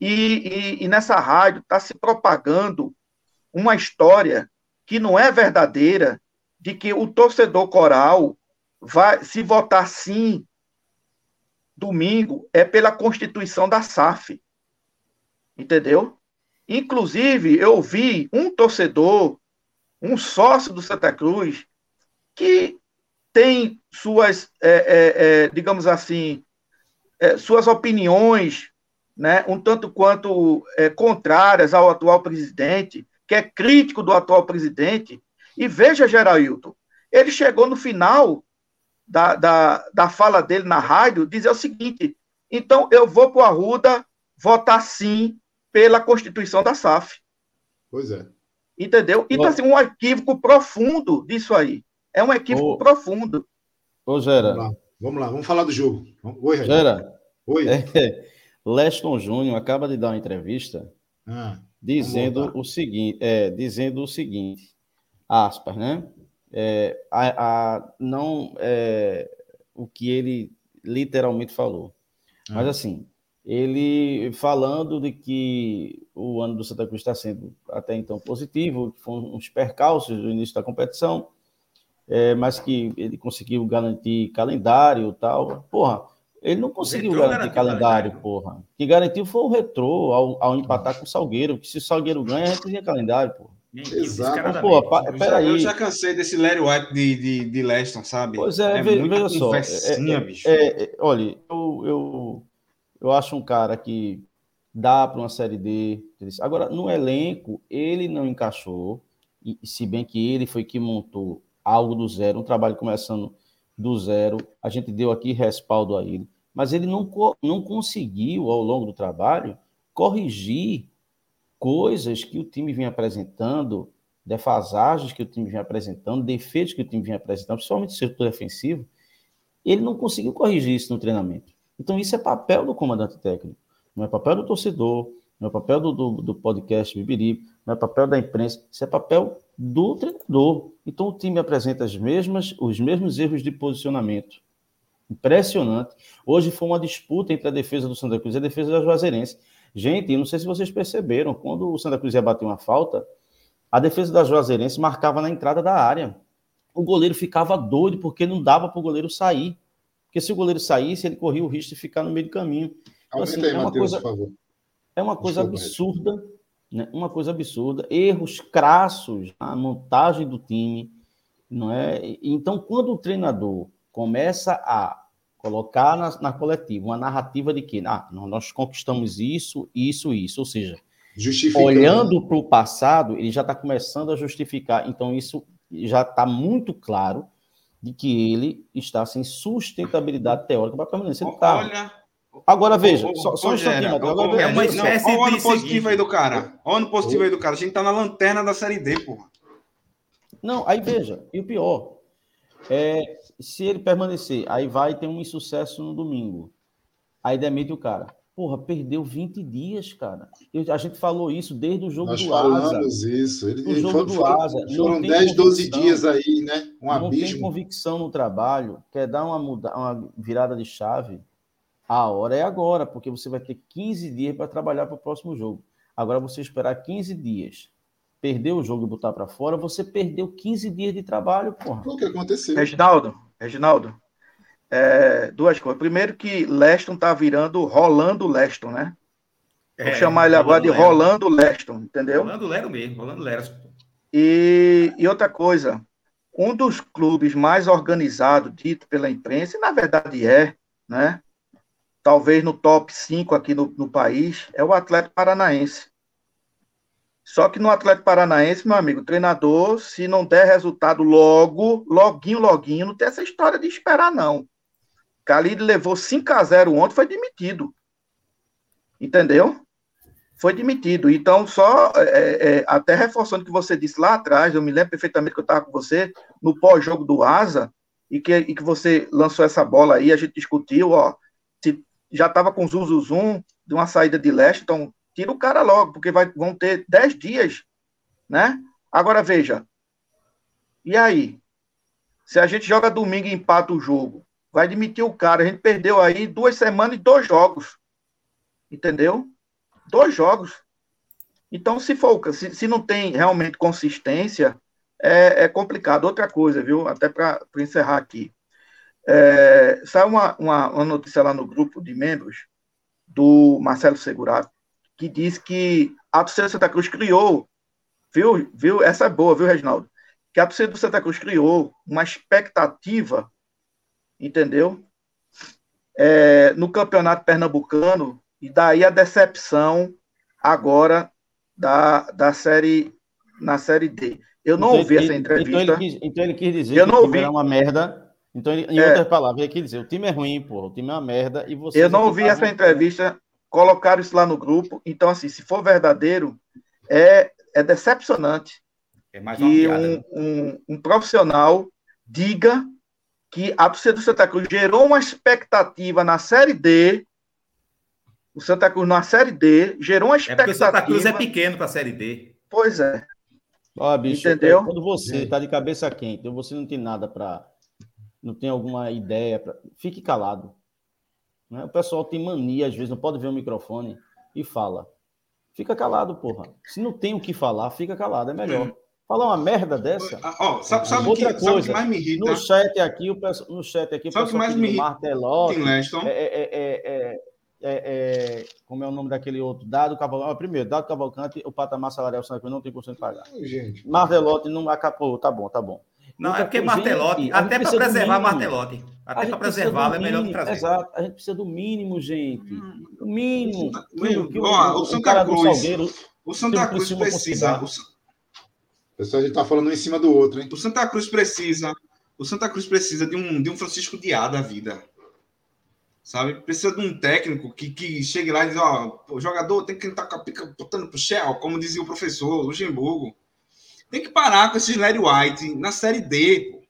S5: e, e, e nessa rádio está se propagando uma história que não é verdadeira, de que o torcedor coral vai se votar sim domingo é pela constituição da SAF. Entendeu? Inclusive, eu vi um torcedor, um sócio do Santa Cruz, que tem suas, é, é, é, digamos assim, é, suas opiniões né, um tanto quanto é, contrárias ao atual presidente, que é crítico do atual presidente, E veja, Geraldo, ele chegou no final da, da, da fala dele na rádio, dizer o seguinte: então eu vou para o Arruda votar sim pela Constituição da SAF.
S1: Pois é.
S5: Entendeu? Então, assim, um equívoco profundo disso aí. É um equívoco Ô, profundo.
S2: Ô, Gera.
S1: Vamos lá, vamos, lá, vamos falar do jogo. Oi.
S2: Gera. Oi. É, Leston Júnior acaba de dar uma entrevista ah, dizendo o seguinte, é, dizendo o seguinte, aspas, né? É, a, a, não é, o que ele literalmente falou. Ah. Mas assim, ele falando de que o ano do Santa Cruz está sendo até então positivo, que foram uns percalços no início da competição, é, mas que ele conseguiu garantir calendário e tal. Porra, ele não conseguiu garantir calendário, porra. Que garantiu foi o retrô ao, ao empatar com o Salgueiro, que se o Salgueiro ganha, a gente tinha calendário, porra.
S1: Exato.
S2: Pô, peraí.
S3: Eu já cansei desse Larry White de, de, de Leston, sabe?
S2: Pois é, é veja só. É, é, bicho. É, é, olha, eu, eu, eu acho um cara que dá para uma série D. Agora, no elenco, ele não encaixou, e, se bem que ele foi que montou algo do zero, um trabalho começando do zero. A gente deu aqui respaldo a ele, mas ele não, não conseguiu, ao longo do trabalho, corrigir coisas que o time vinha apresentando, defasagens que o time vinha apresentando, defeitos que o time vinha apresentando, principalmente no setor defensivo. Ele não conseguiu corrigir isso no treinamento. Então, isso é papel do comandante técnico, não é papel do torcedor, não é papel do, do, do podcast Bibiri, não é papel da imprensa, isso é papel do treinador. Então, o time apresenta as mesmas, os mesmos erros de posicionamento. Impressionante. Hoje foi uma disputa entre a defesa do Santa Cruz e a defesa da Juazeirense. Gente, eu não sei se vocês perceberam, quando o Santa Cruz ia bater uma falta, a defesa da Juazeirense marcava na entrada da área. O goleiro ficava doido porque não dava para o goleiro sair. Porque se o goleiro saísse, ele corria o risco de ficar no meio do caminho.
S1: Então, assim, aí, é, uma Mateus, coisa,
S2: é uma coisa absurda, né? uma coisa absurda. Erros crassos na montagem do time. Não é? Então, quando o treinador começa a colocar na, na coletiva uma narrativa de que ah, nós conquistamos isso, isso, isso, ou seja, olhando para o passado, ele já está começando a justificar. Então, isso já está muito claro de que ele está sem sustentabilidade teórica para permanecer no cargo. Olha, Agora veja, só, só um instantinho,
S3: Agora, é uma espécie não, olha o ano positivo aí do cara. Olha o ano positivo aí do cara. A gente tá na lanterna da Série D, porra.
S2: Não, aí veja, e o pior, é, se ele permanecer, aí vai ter um insucesso no domingo. Aí demite o cara. Porra, perdeu 20 dias, cara. Eu, a gente falou isso desde o jogo Nós do Asa. Nós falamos
S1: isso. Ele, o ele jogo do Asa. Foram 10, 12 dias aí, né?
S2: Um não abismo. tem convicção no trabalho, quer dar uma, muda, uma virada de chave, a hora é agora, porque você vai ter 15 dias para trabalhar para o próximo jogo. Agora, você esperar 15 dias, perder o jogo e botar para fora, você perdeu 15 dias de trabalho, porra.
S1: Foi o que aconteceu.
S5: Reginaldo, Reginaldo, é, duas coisas. Primeiro que Leston tá virando Rolando Leston, né? Vou é, chamar ele agora de Rolando Leston, entendeu?
S4: Rolando Lero mesmo, Rolando Lero.
S5: E, e outra coisa, um dos clubes mais organizados, dito pela imprensa, e na verdade é, né? Talvez no top 5 aqui no, no país, é o Atlético Paranaense. Só que no Atlético Paranaense, meu amigo, treinador, se não der resultado logo, loguinho, loguinho, não tem essa história de esperar, não. Khalid levou 5 a 0 ontem, foi demitido. Entendeu? Foi demitido. Então, só é, é, é, até reforçando o que você disse lá atrás, eu me lembro perfeitamente que eu estava com você no pós-jogo do Asa, e que, e que você lançou essa bola aí, a gente discutiu, ó, já estava com zum, zum, de uma saída de leste, então tira o cara logo, porque vai, vão ter 10 dias, né? Agora veja, e aí? Se a gente joga domingo e empata o jogo, vai demitir o cara. A gente perdeu aí duas semanas e dois jogos. Entendeu? Dois jogos. Então, se for, se, se não tem realmente consistência, é, é complicado. Outra coisa, viu? Até para encerrar aqui. É, saiu uma, uma, uma, notícia lá no grupo de membros do Marcelo Segurato, que diz que a torcida Santa Cruz criou, viu, viu? Essa é boa, viu, Reginaldo? Que a torcida do Santa Cruz criou uma expectativa entendeu? É, no campeonato pernambucano, e daí a decepção agora da, da série na série D. Eu não
S2: Então
S5: ouvi
S2: ele-
S5: essa entrevista.
S2: Então ele quis, então ele quis dizer
S5: Eu
S2: que
S5: não ouvi.
S2: uma merda. Então, em
S5: É.
S2: outras palavras, ele quis dizer: o time é ruim, porra. O time é uma merda. E vocês
S5: Eu não ouvi essa entrevista, colocaram isso lá no grupo. Então, assim, se for verdadeiro, é, é decepcionante
S4: É mais uma
S5: que
S4: piada.
S5: um,
S4: né?
S5: um, um profissional diga que a torcida do Santa Cruz gerou uma expectativa na Série D. O Santa Cruz na Série D gerou uma
S4: É porque o Santa Cruz é
S5: expectativa.
S4: pequeno para a Série D.
S5: Pois é.
S2: Ó, bicho,
S5: Entendeu?
S2: é, quando você tá de cabeça quente, ou você não tem nada para. Não tem alguma ideia, pra, fique calado. Né? O pessoal tem mania, às vezes, não pode ver o microfone e fala. Fica calado, porra. Se não tem o que falar, fica calado, é melhor. Falar uma merda dessa.
S3: Ah, Ó, sabe, sabe,
S2: Outra
S3: que,
S2: coisa,
S3: irrita?
S2: No chat aqui, o pessoal, no chat aqui, o
S3: o que
S2: pessoal
S3: mais me irrita? Leston.
S2: É, é, é, é, é, é, como é o nome daquele outro? Dado Cavalcante. Primeiro, Dado Cavalcante, o patamar salarial não tem condição de pagar.
S1: Gente,
S2: Martelote não acabou, tá bom, tá bom.
S4: Não, é porque
S2: gente, gente
S4: até para preservar.
S2: A
S4: Até para preservá-lo é melhor trazer.
S2: Exato, a gente precisa do mínimo, gente. O mínimo.
S3: Santa-
S2: Que, que o,
S3: Ó, o
S2: o
S3: Santa Cruz.
S2: Salgueiro.
S3: O Santa Cruz precisa.
S1: pessoal, a gente tá falando um em cima do outro, hein?
S3: o Santa Cruz precisa. O Santa Cruz precisa de um, de um Francisco Diá da vida. Sabe? Precisa de um técnico que, que chegue lá e diz, ó, o jogador tem que estar com a pica botando pro Shell, como dizia o professor Luxemburgo. Tem que parar com esse Larry White na Série D, pô.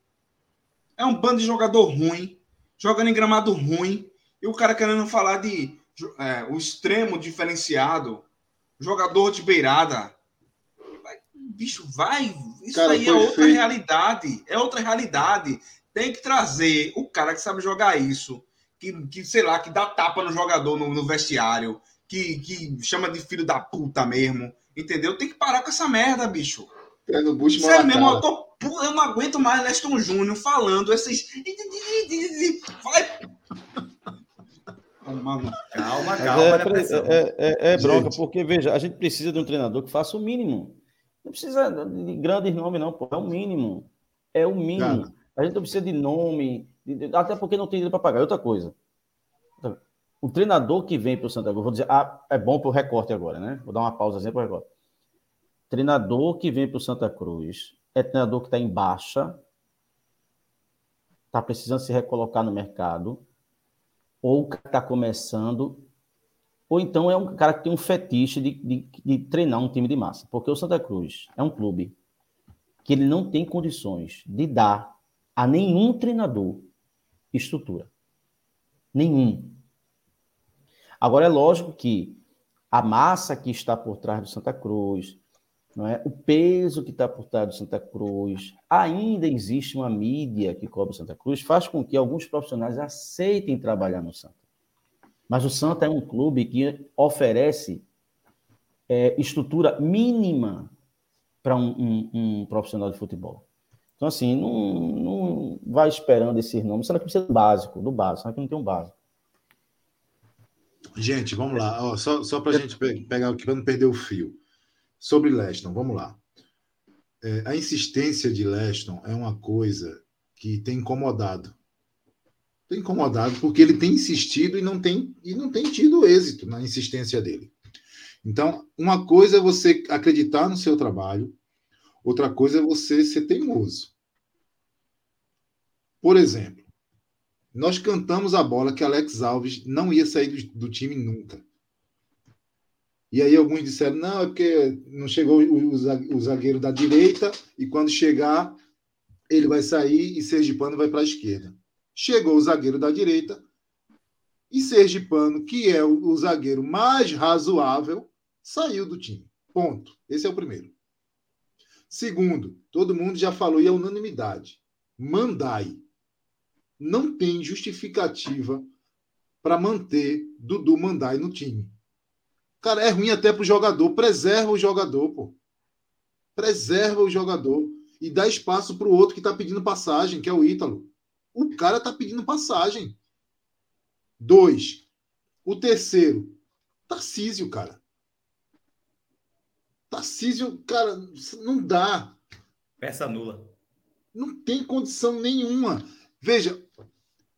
S3: É um bando de jogador ruim, jogando em gramado ruim, e o cara querendo falar de é, o extremo diferenciado, jogador de beirada. Vai, bicho, vai. Isso
S1: Cara,
S3: aí é outra
S1: feito.
S3: realidade. É outra realidade. Tem que trazer o cara que sabe jogar isso, que, que sei lá, que dá tapa no jogador no, no vestiário, que, que chama de filho da puta mesmo. Entendeu? Tem que parar com essa merda, bicho.
S1: É no bucho
S3: Sério mesmo, eu, tô, eu não aguento mais Leston Júnior falando esses. Vai.
S4: Calma, calma,
S2: é,
S4: né, pressão.
S2: é, é, é bronca,
S1: Gente.
S2: porque, veja, a gente precisa de um treinador que faça o mínimo. Não precisa de grandes nomes, não, pô. É o mínimo. É o mínimo.
S1: Cara.
S2: A gente não precisa de nome, de- até porque não tem dinheiro para pagar. Outra coisa. O treinador que vem para o Santa Cruz, vou dizer, ah, é bom para o recorte agora, né? Vou dar uma pausa para o recorte. Treinador que vem para o Santa Cruz é treinador que está em baixa, está precisando se recolocar no mercado, ou está começando, ou então é um cara que tem um fetiche de, de, de treinar um time de massa. Porque o Santa Cruz é um clube que ele não tem condições de dar a nenhum treinador estrutura. Nenhum. Agora, é lógico que a massa que está por trás do Santa Cruz, não é? o peso que está por trás do Santa Cruz, ainda existe uma mídia que cobre o Santa Cruz, faz com que alguns profissionais aceitem trabalhar no Santa. Mas o Santa é um clube que oferece é, estrutura mínima para um, um- um profissional de futebol. Então, assim, não, não vai esperando esses nomes. Santa Cruz precisa do básico, do básico. Santa Cruz não tem um básico.
S1: Gente, vamos lá. Ó, só só para a gente pe- pegar aqui, para não perder o fio. Sobre Leston, vamos lá. É, a insistência de Leston é uma coisa que tem incomodado. Tem incomodado porque ele tem insistido e não tem, e não tem tido êxito na insistência dele. Então, uma coisa é você acreditar no seu trabalho, outra coisa é você ser teimoso. Por exemplo, nós cantamos a bola que Alex Alves não ia sair do, do time nunca. E aí alguns disseram, não, é porque não chegou o, o za- o zagueiro da direita e quando chegar ele vai sair e Sergipano vai para a esquerda. Chegou o zagueiro da direita e Sergipano, que é o, zagueiro mais razoável, saiu do time. Ponto. Esse é o primeiro. Segundo, todo mundo já falou e é unanimidade. Mandai não tem justificativa para manter Dudu Mandai no time. Cara, é ruim até pro jogador. Preserva o jogador, pô. Preserva o jogador e dá espaço pro outro que tá pedindo passagem, que é o Ítalo. O cara tá pedindo passagem. Dois. O terceiro, Tarcísio, cara. Tarcísio, cara, não dá.
S4: Peça nula.
S1: Não tem condição nenhuma. Veja,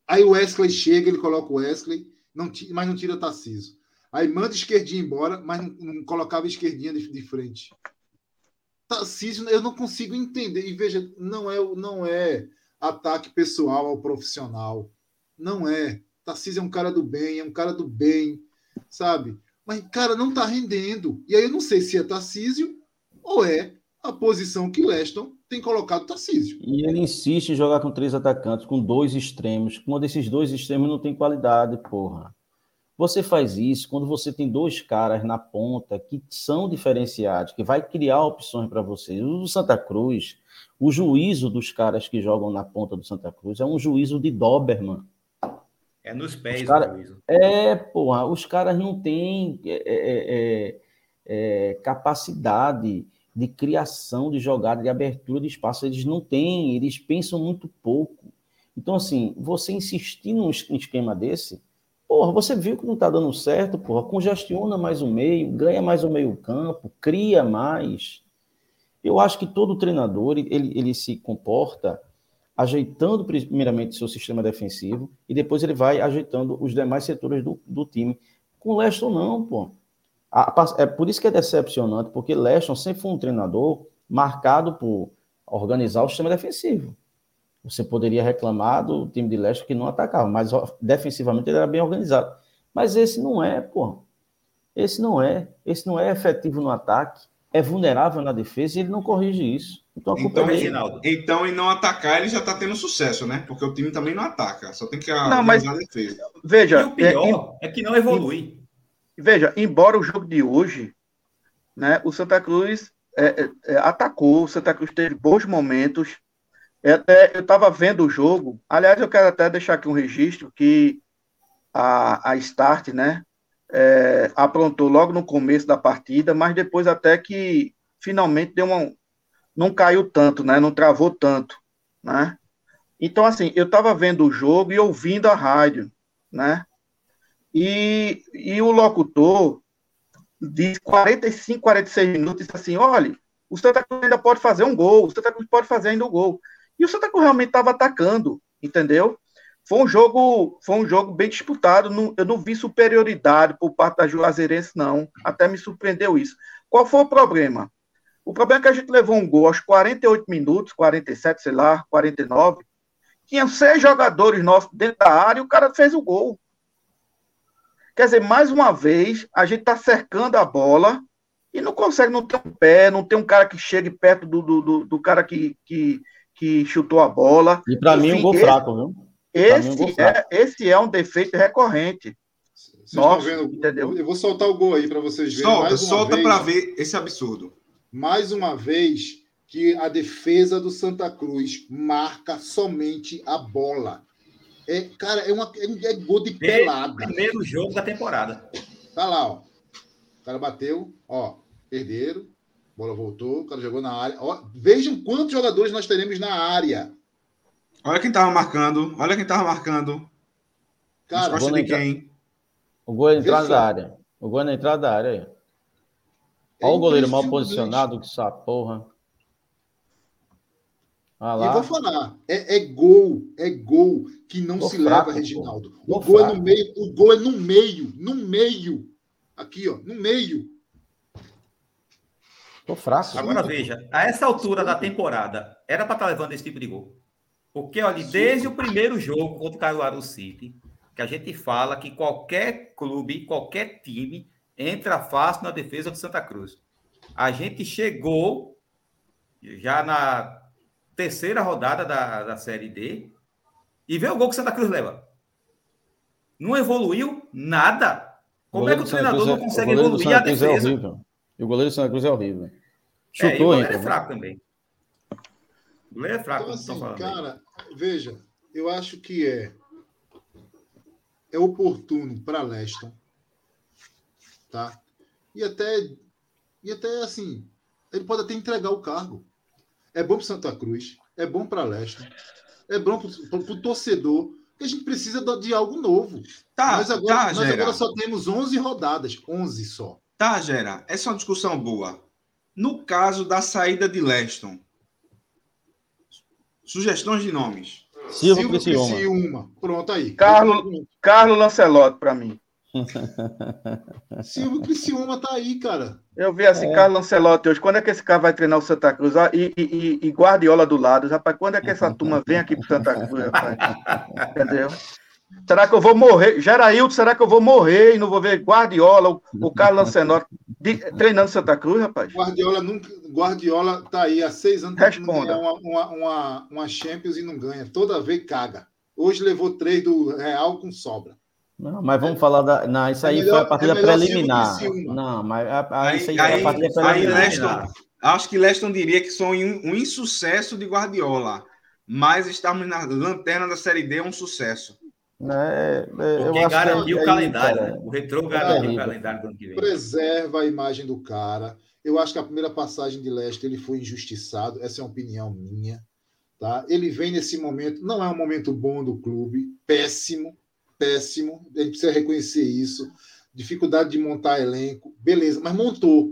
S1: aí o Wesley chega, ele coloca o Wesley, não, mas não tira Tarcísio. Aí manda esquerdinha embora, mas não, não colocava esquerdinha de, de frente. Tarcísio, eu não consigo entender. E veja, não é, não é ataque pessoal ao profissional. Não é. Tarcísio é um cara do bem, é um cara do bem, sabe? Mas, cara, não tá rendendo. E aí eu não sei se é Tarcísio ou é a posição que Leston tem colocado Tarcísio.
S2: E ele insiste em jogar com três atacantes, com dois extremos. Um desses dois extremos não tem qualidade, porra. Você faz isso quando você tem dois caras na ponta que são diferenciados, que vai criar opções para você. O do Santa Cruz, o juízo dos caras que jogam na ponta do Santa Cruz é um juízo de Doberman.
S4: É nos pés
S2: cara, o juízo. É, porra, os caras não têm é, é, é, é, capacidade de criação de jogada, de abertura de espaço. Eles não têm, eles pensam muito pouco. Então, assim, você insistir num esquema desse Porra, você viu que não está dando certo, porra, congestiona mais o meio, ganha mais o meio campo, cria mais. Eu acho que todo treinador, ele, ele se comporta ajeitando primeiramente seu sistema defensivo e depois ele vai ajeitando os demais setores do, do time. Com Leston não, pô. é por isso que é decepcionante, porque Leston sempre foi um treinador marcado por organizar o sistema defensivo. Você poderia reclamar do time de Leste que não atacava, mas defensivamente ele era bem organizado. Mas esse não é, pô. Esse não é. Esse não é efetivo no ataque, é vulnerável na defesa e ele não corrige isso.
S3: Então, então, é Reginaldo, então, em não atacar, ele já está tendo sucesso, né? Porque o time também não ataca, só tem que
S5: não, mas, a defesa. Veja,
S4: e o pior é, é que não evolui.
S5: Veja, embora o jogo de hoje, né, o Santa Cruz é, é, é atacou, o Santa Cruz teve bons momentos, eu estava vendo o jogo. Aliás, eu quero até deixar aqui um registro que a, a Start, né, é, aprontou logo no começo da partida, mas depois até que finalmente deu uma, não caiu tanto, né, não travou tanto, né. Então, assim, eu estava vendo o jogo e ouvindo a rádio, né, e, e o locutor de 45, 46 minutos disse assim, olha, o Santa Cruz ainda pode fazer um gol, o Santa Cruz pode fazer ainda um gol. E o Santa Cruz realmente estava atacando, entendeu? Foi um jogo, foi um jogo bem disputado. Não, eu não vi superioridade por parte da Juazeirense, não. Até me surpreendeu isso. Qual foi o problema? O problema é que a gente levou um gol aos 48 minutos, 47, sei lá, 49. Tinha seis jogadores nossos dentro da área e o cara fez o gol. Quer dizer, mais uma vez, a gente está cercando a bola e não consegue, não ter um pé, não tem um cara que chegue perto do, do, do, do cara que, que, que chutou a bola.
S2: E para mim, um gol esse, fraco, viu?
S5: Esse, um gol é, esse é um defeito recorrente.
S1: Vocês Nossa, vendo? Entendeu? Eu vou soltar o gol aí para vocês verem.
S3: Solta, solta para ver esse absurdo.
S1: Mais uma vez que a defesa do Santa Cruz marca somente a bola. É, cara, é, uma, é, é gol de pelada.
S4: Primeiro jogo da temporada.
S1: Tá lá, ó. O cara bateu, ó, perderam bola voltou, o cara jogou na área. Ó, vejam quantos jogadores nós teremos na área.
S3: Olha quem tava marcando. Olha quem tava marcando.
S2: Cara, o de quem? O gol é na entrada da área. O gol é na entrada da área aí. É Olha o goleiro mal posicionado, que essa porra.
S1: Ah lá. E vou falar, é, é, gol, é gol que não se fraco, leva, Reginaldo. O gol fraco. é no meio, o gol é no meio, no meio. Aqui, ó, no meio.
S2: Tô fraco.
S4: Agora veja, a essa altura da temporada, era para estar tá levando esse tipo de gol. Porque, olha, desde o primeiro jogo contra o Caruaru City, que a gente fala que qualquer clube, qualquer time entra fácil na defesa do Santa Cruz. A gente chegou já na terceira rodada da, da Série D e vê o gol que o Santa Cruz leva. Não evoluiu nada. Como é que o treinador não é- consegue evoluir a é defesa? É
S2: e o goleiro do Santa Cruz é horrível.
S4: Chutou, é, e o goleiro é fraco também. O goleiro é fraco,
S1: então, assim, falando. Cara, aí. veja, eu acho que é é oportuno para Leston, tá? E até e até assim, ele pode até entregar o cargo. É bom para Santa Cruz, é bom para Leston, é bom para o torcedor, que a gente precisa de algo novo. Tá, mas agora, tá, nós agora só temos 11 rodadas, 11 só.
S3: Tá, Gera, essa é uma discussão boa. No caso da saída de Leston, sugestões de nomes.
S1: Silvio, Silvio Criciúma. Criciúma. Pronto aí.
S5: Carlos, Carlos Lancelotti, para mim.
S1: Silvio Criciúma tá aí, cara.
S5: Eu vi assim, é. Carlos Ancelotti hoje, quando é que esse cara vai treinar o Santa Cruz? Ah, e, e, e, Guardiola do lado, rapaz, quando é que essa turma vem aqui pro Santa Cruz, rapaz? Entendeu? Será que eu vou morrer? Geraildo, será que eu vou morrer e não vou ver Guardiola, o, o Carlos Ancelotti de, treinando Santa Cruz, rapaz?
S1: Guardiola nunca, Guardiola tá aí há seis anos
S5: Responda.
S1: Uma, uma, uma, uma Champions e não ganha. Toda vez caga. Hoje levou três do Real com sobra.
S2: Não, mas vamos falar da. Não, isso aí é melhor, foi a partida é preliminar. Não, mas a, a,
S3: aí,
S2: isso
S3: aí, aí, foi a partida preliminar. Aí Leston, acho que Leston diria que são um, um insucesso de Guardiola. Mas estarmos na lanterna da Série D é um sucesso.
S2: É, é,
S4: Porque garantiu o calendário, né? O retrô garantiu o calendário do ano que vem.
S1: Preserva a imagem do cara. Eu acho que a primeira passagem de Leste ele foi injustiçado. Essa é uma opinião minha. Tá? Ele vem nesse momento, não é um momento bom do clube, péssimo, péssimo, a gente precisa reconhecer isso. Dificuldade de montar elenco, beleza, mas montou,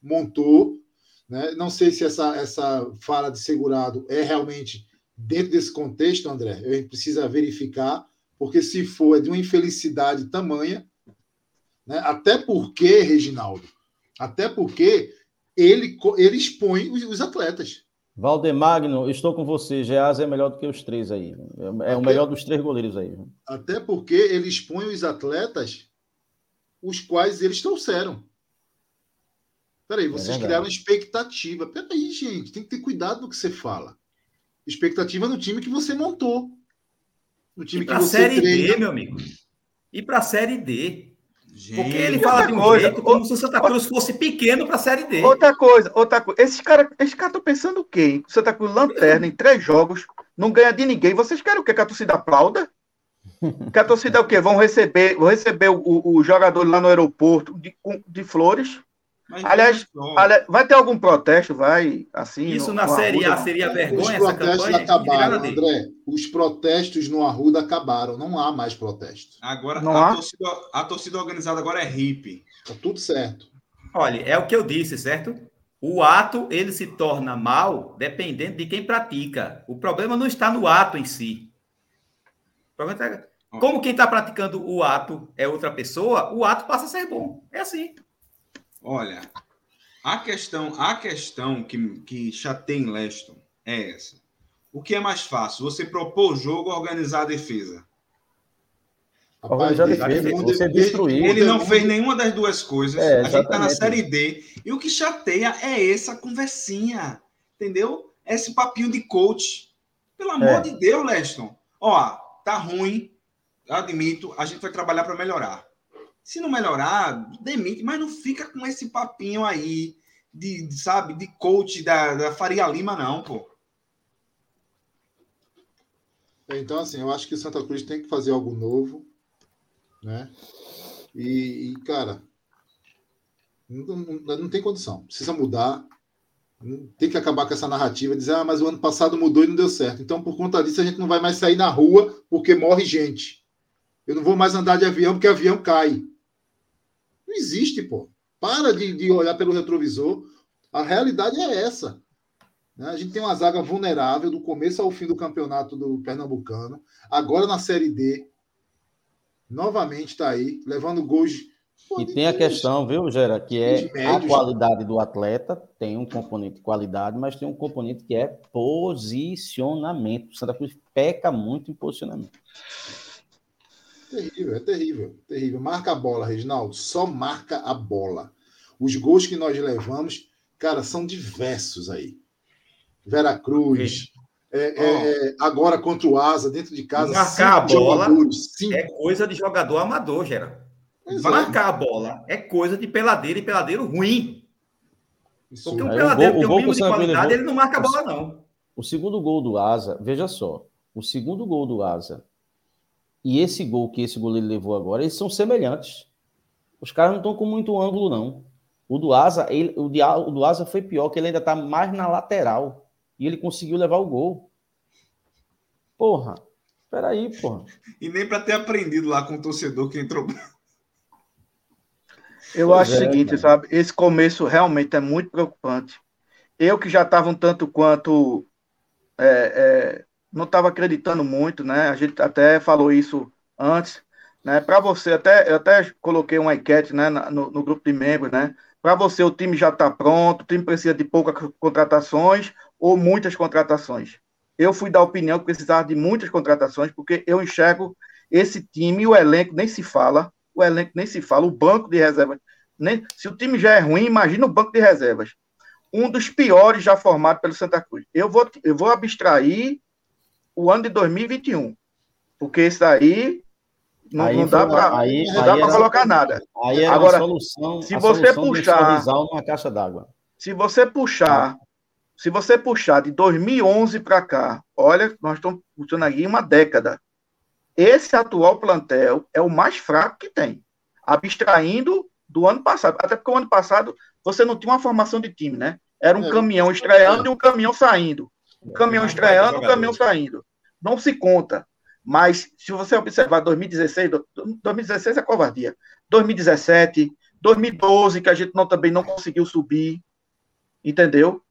S1: montou. Né? Não sei se essa, essa fala de segurado é realmente dentro desse contexto, André. A gente precisa verificar, porque se for é de uma infelicidade tamanha, né? até porque, Reginaldo, até porque ele, ele expõe os, os atletas.
S2: Valdemagno, estou com você. Geaz é melhor do que os três aí. É o melhor dos três goleiros aí.
S1: Até porque ele expõe os atletas os quais eles trouxeram. Peraí, vocês é criaram expectativa. Peraí, gente, tem que ter cuidado no que você fala. Expectativa no time que você montou.
S4: No time e que você série treina. D, meu amigo. E para a Série D. Gente, Porque ele fala de um coisa, jeito como se o Santa Cruz fosse pequeno para a Série D.
S5: Outra coisa, outra coisa. Esses caras esses cara estão pensando o quê? O Santa Cruz lanterna em três jogos, não ganha de ninguém. Vocês querem o quê? Que a torcida aplauda? Que a torcida é o quê? Vão receber, vão receber o, o, o jogador lá no aeroporto de, de flores aliás, aliás, vai ter algum protesto? Vai assim?
S4: Isso no, na no Série A seria vergonha
S1: os protestos acabaram, André. Os protestos no Arruda acabaram. Não há mais protesto.
S3: Agora não a, há? Torcida, a torcida organizada agora é hippie.
S1: Tá tudo certo.
S4: Olha, é o que eu disse, certo? O ato ele se torna mal dependendo de quem pratica. O problema não está no ato em si. Está... Como quem está praticando o ato é outra pessoa, o ato passa a ser bom. É assim.
S3: Olha, a questão, a questão que, que chateia em Leston é essa. O que é mais fácil? Você propor o jogo ou organizar a defesa?
S2: Rapaz, defesa, você destruir.
S3: Ele não fez nenhuma das duas coisas. É, a gente tá na Série D. E o que chateia é essa conversinha. Entendeu? Esse papinho de coach. Pelo amor é. de Deus, Leston. Ó, tá ruim. Admito, a gente vai trabalhar para melhorar. Se não melhorar, demite, mas não fica com esse papinho aí de, sabe, de coach da, da Faria Lima, não, pô.
S1: É, então, assim, eu acho que o Santa Cruz tem que fazer algo novo, né? E, e cara, não, não, não, tem condição. Precisa mudar. Tem que acabar com essa narrativa, dizer, ah, mas o ano passado mudou e não deu certo. Então, por conta disso, a gente não vai mais sair na rua porque morre gente. Eu não vou mais andar de avião porque avião cai. Não existe, pô. Para de, de olhar pelo retrovisor. A realidade é essa. Né? A gente tem uma zaga vulnerável do começo ao fim do campeonato do Pernambucano. Agora na Série D, novamente está aí, levando gols.
S2: Pô, e tem a questão, viu, Gera, que é a qualidade do atleta, tem um componente de qualidade, mas tem um componente que é posicionamento. O Santa Cruz peca muito em posicionamento.
S1: Terrível, é terrível, terrível. Marca a bola, Reginaldo, só marca a bola. Os gols que nós levamos, cara, são diversos aí. Vera Cruz, é, é, é, agora contra o Asa, dentro de casa.
S4: Marcar a bola é coisa de jogador amador, Gera. Marcar a bola é coisa de peladeiro e peladeiro ruim. Isso. Porque um peladeiro que tem um mínimo de qualidade, levou, ele não marca a bola, não.
S2: O segundo gol do Asa, veja só, o segundo gol do Asa e esse gol que esse goleiro levou agora, eles são semelhantes. Os caras não estão com muito ângulo, não. O do Asa, ele, o, de, o do Asa foi pior, que ele ainda está mais na lateral. E ele conseguiu levar o gol. Porra, peraí, porra.
S3: E nem para ter aprendido lá com o torcedor que entrou.
S5: Eu pois acho é, o seguinte, cara. sabe? Esse começo realmente é muito preocupante. Eu que já estava um tanto quanto é, é, não estava acreditando muito, né? A gente até falou isso antes. né? Para você, até, eu até coloquei uma enquete né, no, no grupo de membros, né? Para você, o time já está pronto, o time precisa de poucas contratações ou muitas contratações. Eu fui da opinião que precisava de muitas contratações, porque eu enxergo esse time, o elenco nem se fala, o elenco nem se fala, o banco de reservas. Nem, se o time já é ruim, imagina o banco de reservas. Um dos piores já formado pelo Santa Cruz. Eu vou, eu vou abstrair o ano de 2021, porque esse aí não, não dá para colocar nada.
S2: Aí Agora, solução,
S5: se você puxar
S2: uma caixa d'água.
S5: Se você puxar, se você puxar de 2011 para cá, olha, nós estamos funcionando aqui uma década. Esse atual plantel é o mais fraco que tem, abstraindo do ano passado. Até porque o ano passado você não tinha uma formação de time, né? Era um é, caminhão estreando e um caminhão saindo. Caminhão estreando caminhão saindo. Não se conta. Mas se você observar 2016, 2016 é covardia. 2017, 2012, que a gente não, também não conseguiu subir, entendeu?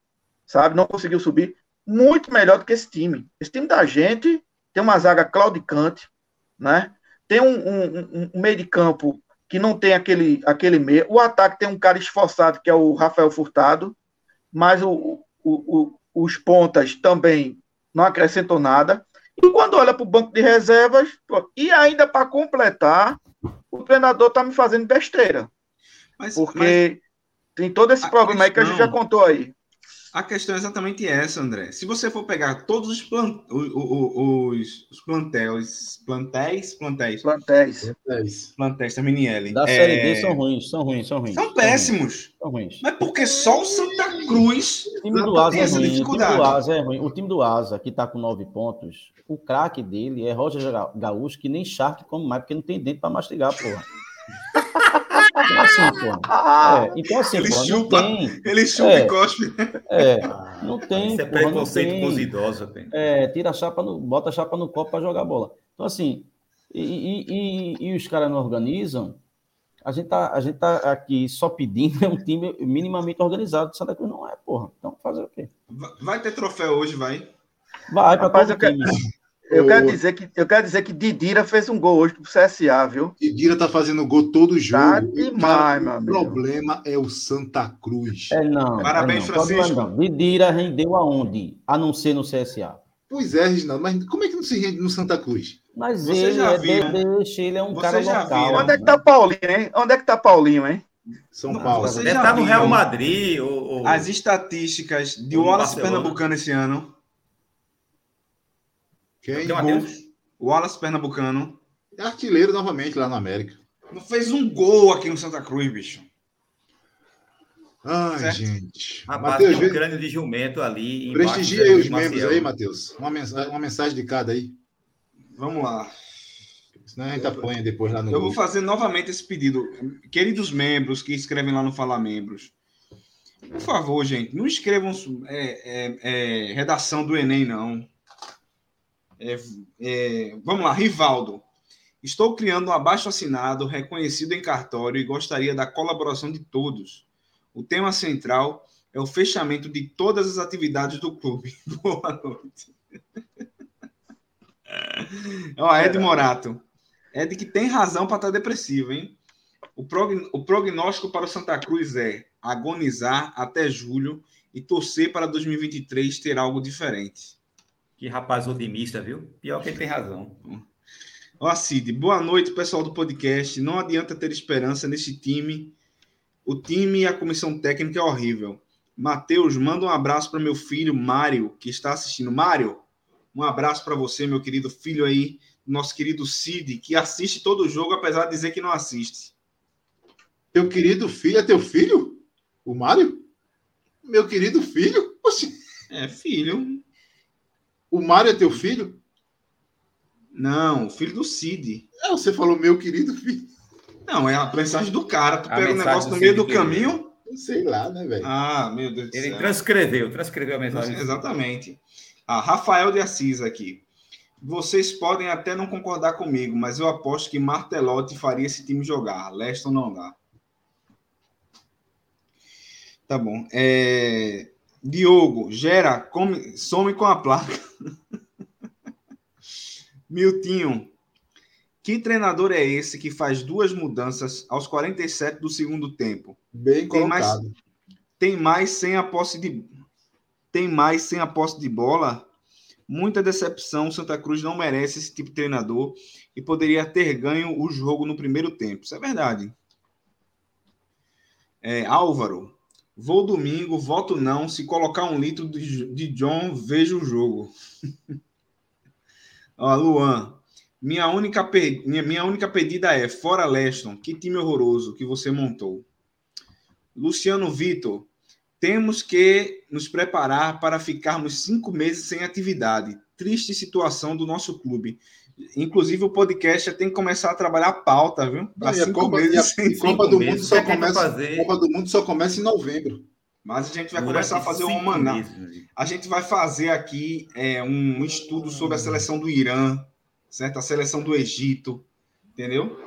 S5: Sabe? Não conseguiu subir. Muito melhor do que esse time. Esse time da gente tem uma zaga claudicante, né? Tem um, um, um meio de campo que não tem aquele, aquele meio. O ataque tem um cara esforçado, que é o Rafael Furtado, mas o, o, o, os pontas também não acrescentam nada. E quando olha para o banco de reservas, e ainda para completar, o treinador está me fazendo besteira. Mas, porque mas tem todo esse problema questão, aí que a gente já contou aí.
S3: A questão é exatamente essa, André. Se você for pegar todos os, plant, os, os, os plantéis, plantéis, plantéis,
S5: plantéis,
S3: plantéis, plantéis também L.
S2: Da é... Série D são ruins, são ruins, são ruins.
S3: São péssimos.
S2: São ruins.
S3: Mas porque só o Santa Cruz
S2: o time do Asa é ruim. O time do Asa é ruim. O time do Asa, que está com nove pontos, o craque dele é Roger Gaúcho, que nem Shark come mais, porque não tem dente para mastigar, porra. Então, assim, pô. É, então, assim,
S3: ele
S2: pô,
S3: chupa,
S2: tem,
S3: ele chupa
S2: é,
S3: e cospe.
S2: É, não tem.
S4: Isso é preconceito com os idosos,
S2: É, tira a chapa no, bota a chapa no copo para jogar bola. Então, assim, e, e, e, e os caras não organizam. A gente, tá, a gente tá aqui só pedindo é um time minimamente organizado. Santa Cruz não é, porra. Então, fazer o quê?
S3: Vai ter troféu hoje, vai?
S2: Vai, para todo time.
S5: Eu quero, dizer que, eu quero dizer que Didira fez um gol hoje pro CSA, viu?
S1: Didira tá fazendo gol todo jogo.
S5: Tá demais, meu
S1: amigo. O problema é o Santa Cruz.
S2: É não.
S3: Parabéns,
S2: é
S3: não. Francisco.
S2: Não. Didira rendeu aonde? A não ser no CSA.
S1: Pois é, Reginaldo, mas como é que não se rende no Santa Cruz?
S2: Mas Você ele é viu? deixa, ele é um Você cara local. Viu?
S5: Onde é que tá Paulinho, hein? Onde é que tá Paulinho, hein?
S1: São Paulo.
S4: Você Deve tá no Real Madrid. Ou,
S3: ou... As estatísticas de Wallace Pernambucano esse ano.
S1: Quem?
S3: Gols. Wallace Pernambucano.
S1: É artilheiro novamente lá no América.
S3: Não fez um gol aqui no Santa Cruz, bicho.
S1: Ai, certo? gente.
S4: Rapaz, Mateus, tem um crânio de jumento ali.
S1: Prestigia aí os membros aí, Matheus. Uma mensagem, uma mensagem de cada aí.
S3: Vamos lá.
S1: Senão a gente apanha depois lá no.
S3: Eu vou fazer novamente esse pedido. Queridos membros que escrevem lá no Fala Membros, por favor, gente, não escrevam é, é, é, redação do Enem, não. É, é, vamos lá, Rivaldo. Estou criando um abaixo assinado reconhecido em cartório e gostaria da colaboração de todos. O tema central é o fechamento de todas as atividades do clube. Boa noite. Ó, Ed Morato. Ed que tem razão para estar tá depressivo, hein? O, prog... o prognóstico para o Santa Cruz é agonizar até julho e torcer para 2023 ter algo diferente.
S4: Que rapaz otimista, viu? Pior que ele tem razão.
S3: Ó, Cid, boa noite, pessoal do podcast. Não adianta ter esperança nesse time. O time e a comissão técnica é horrível. Matheus, manda um abraço para meu filho Mário, que está assistindo. Mário, um abraço para você, meu querido filho aí, nosso querido Cid, que assiste todo o jogo, apesar de dizer que não assiste.
S1: Teu querido filho é teu filho? O Mário? Meu querido filho?
S3: Oxi. É, filho.
S1: O Mário é teu filho?
S3: Não, filho do Cid.
S1: É, você falou meu querido filho.
S3: Não, é a mensagem do cara. Tu a pega o negócio no meio do caminho.
S1: Sei lá, né, velho?
S3: Ah, meu Deus
S4: do Ele céu. transcreveu, transcreveu a mensagem.
S3: Exatamente. Ah, Rafael de Assis aqui. Vocês podem até não concordar comigo, mas eu aposto que Martelotti faria esse time jogar. Leston não dá. Tá bom. É... Diogo, gera, come, some com a placa. Miltinho, Que treinador é esse que faz duas mudanças aos 47 do segundo tempo?
S1: Bem
S3: Tem mais,
S1: colocado.
S3: tem mais sem a posse de tem mais sem a posse de bola? Muita decepção, Santa Cruz não merece esse tipo de treinador e poderia ter ganho o jogo no primeiro tempo. Isso é verdade. É, Álvaro, vou domingo, voto não. Se colocar um litro de, de John, vejo o jogo. Ó, Luan, minha única, pe- minha, minha única pedida é: fora Leston, que time horroroso que você montou. Luciano Vitor, temos que nos preparar para ficarmos cinco meses sem atividade. Triste situação do nosso clube. Inclusive, o podcast já tem que começar a trabalhar a pauta, viu?
S1: Não, e a
S3: cinco
S1: Copa-
S3: meses
S1: a- Copa do Mundo só começa.
S4: fazer?
S1: Copa do Mundo só começa em novembro.
S3: Mas a gente vai
S4: Durante
S3: começar a fazer um maná.
S4: meses.
S3: A gente vai fazer aqui é, um estudo sobre a seleção do Irã, certo? A seleção do Egito, entendeu?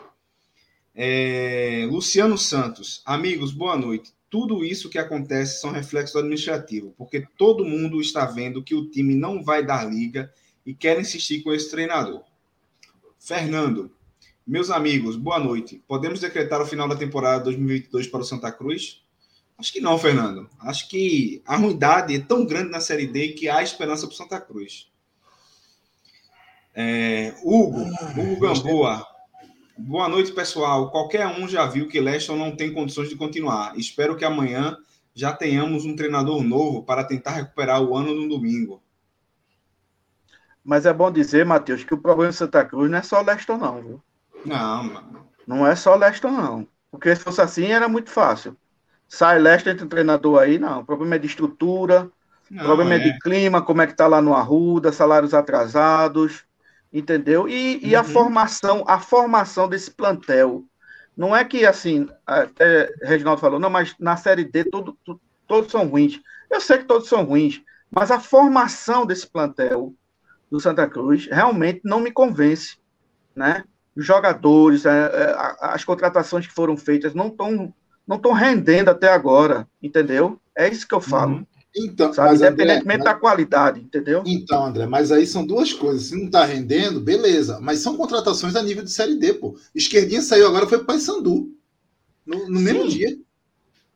S3: É, Luciano Santos, amigos, boa noite. Tudo isso que acontece são reflexos administrativos, porque todo mundo está vendo que o time não vai dar liga e quer insistir com esse treinador. Fernando, meus amigos, boa noite. Podemos decretar o final da temporada 2022 para o Santa Cruz? Acho que não, Fernando. Acho que a ruindade é tão grande na Série D que há esperança para o Santa Cruz. É, Hugo, Hugo Gamboa. Boa noite, pessoal. Qualquer um já viu que Leston não tem condições de continuar. Espero que amanhã já tenhamos um treinador novo para tentar recuperar o ano no domingo.
S5: Mas é bom dizer, Matheus, que o problema de Santa Cruz não é só o Leston, não, viu?
S3: Não, mano.
S5: Não é só o Leston, não. Porque se fosse assim, era muito fácil. Sai Leston, entra um treinador aí, não. O problema é de estrutura, o
S3: Não,
S5: problema é.
S3: é.
S5: de clima, como é que tá lá no Arruda, salários atrasados, entendeu? E, e a
S3: Uhum.
S5: formação, a formação desse plantel. Não é que, assim, até Reginaldo falou, não, mas na Série D tudo, tu- todos são ruins. Eu sei que todos são ruins, mas a formação desse plantel do Santa Cruz realmente não me convence, né? Os jogadores, é, é, as contratações que foram feitas não estão não estão rendendo até agora, entendeu? É isso que eu falo,
S3: Uhum.
S1: Então,
S5: sabe?
S1: mas, André,
S5: Independentemente da qualidade, entendeu?
S1: Então, André, mas aí são duas coisas. Se não tá rendendo, beleza. Mas são contratações a nível de Série D, pô. Esquerdinha saiu agora, foi pro Paysandu. No, no mesmo dia.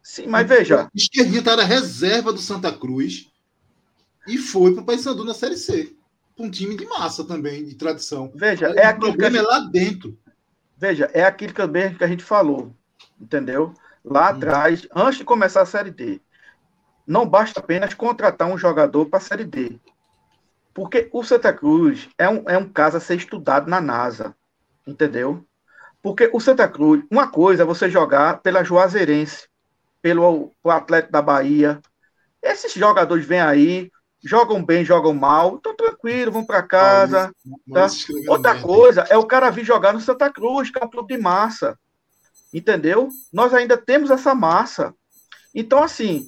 S5: Sim, mas veja,
S1: Esquerdinha tá na reserva do Santa Cruz e foi pro Paysandu na Série C. Com um time de massa também, de tradição.
S5: veja, é
S1: o
S5: aquilo
S1: problema é
S5: gente,
S1: lá dentro.
S5: veja, é aquilo também que a gente falou, entendeu? Lá
S1: Hum.
S5: atrás, antes de começar a Série D, não basta apenas contratar um jogador para a Série D. Porque o Santa Cruz é um, é um caso a ser estudado na NASA, entendeu? Porque o Santa Cruz, uma coisa é você jogar pela Juazeirense, pelo, pelo Atlético da Bahia. Esses jogadores vêm aí, jogam bem, jogam mal, estão tranquilos, vão para casa.
S1: Escreveu
S5: Outra coisa é o cara vir jogar no Santa Cruz, que é um clube de massa. Entendeu? Nós ainda temos essa massa. Então, assim,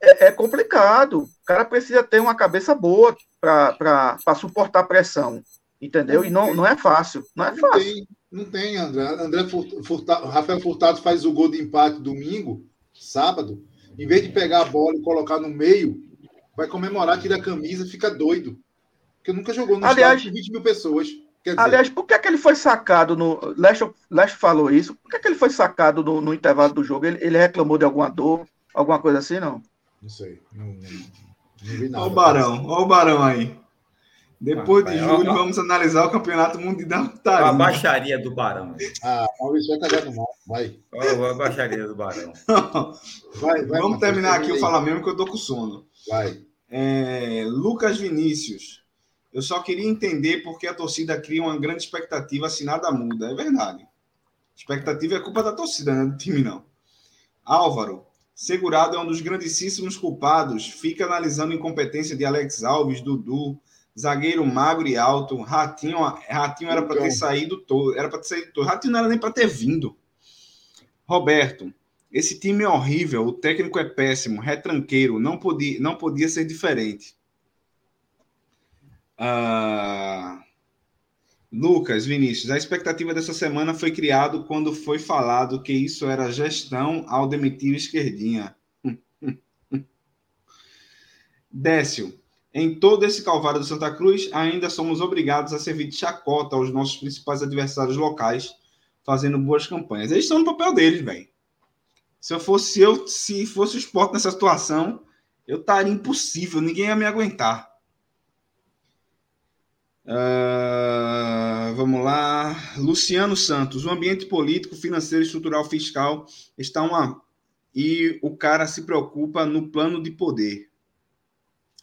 S5: é, é complicado. O cara precisa ter uma cabeça boa para suportar a pressão. Entendeu? E não, não é fácil. Não é
S1: Não
S5: fácil.
S1: tem, não tem, André. André Fur- Furtado, Rafael Furtado faz o gol de empate domingo, sábado. Em vez de pegar a bola e colocar no meio, vai comemorar, tira a camisa, fica doido. Porque nunca jogou no
S5: Aliás-
S1: estádio com 20 mil pessoas. Quer dizer,
S5: Aliás, por que, é que ele foi sacado no. Leste, falou isso. Por que, é que ele foi sacado no, no intervalo do jogo? Ele, ele reclamou de alguma dor, alguma coisa assim, não?
S1: não sei. Não, não, não vi nada.
S3: Olha o Barão, olha o Barão aí. Depois de
S4: Ah,
S3: julho,
S4: ó, ó.
S3: vamos analisar o campeonato mundial da
S4: A baixaria do Barão.
S1: Ah, Maurício vai cagar no mal. Vai.
S4: Ó, A baixaria do Barão.
S1: Vai, vai.
S3: Vamos terminar aqui o
S1: termina
S3: Fala Mesmo que eu tô com sono.
S1: Vai.
S3: É, Lucas Vinícius. Eu só queria entender por que a torcida cria uma grande expectativa se nada muda. É verdade. Expectativa é culpa da torcida, não é do time, não. Álvaro. Segurado é um dos grandíssimos culpados. Fica analisando a incompetência de Alex Alves, Dudu, zagueiro magro e alto. Ratinho, Ratinho era para ter
S1: Então.
S3: saído todo. Era para ter saído todo. Ratinho não era nem para ter vindo. Roberto. Esse time é horrível, o técnico é péssimo, retranqueiro, não podia, não podia ser diferente. Ah, Lucas, Vinícius, a expectativa dessa semana foi criado quando foi falado que isso era gestão ao demitir o esquerdinha. Décio, Em todo esse calvário do Santa Cruz, ainda somos obrigados a servir de chacota aos nossos principais adversários locais, fazendo boas campanhas. Eles estão no papel deles, velho. Se eu fosse eu, se fosse o esporte nessa situação, eu estaria impossível, ninguém ia me aguentar. Uh, vamos lá. Luciano Santos. O ambiente político, financeiro, estrutural, fiscal está uma. E o cara se preocupa no plano de poder.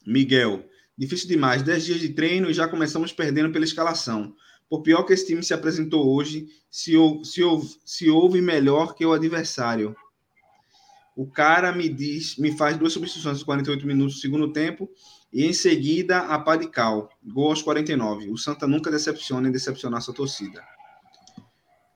S3: Miguel. Difícil demais. Dez dias de treino e já começamos perdendo pela escalação. Por pior que esse time se apresentou hoje, se, se, se houve melhor que o adversário. O cara me diz, me faz duas substituições aos 48 minutos do segundo tempo e em seguida a Padical, gol aos 49. O Santa nunca decepciona em decepcionar sua torcida.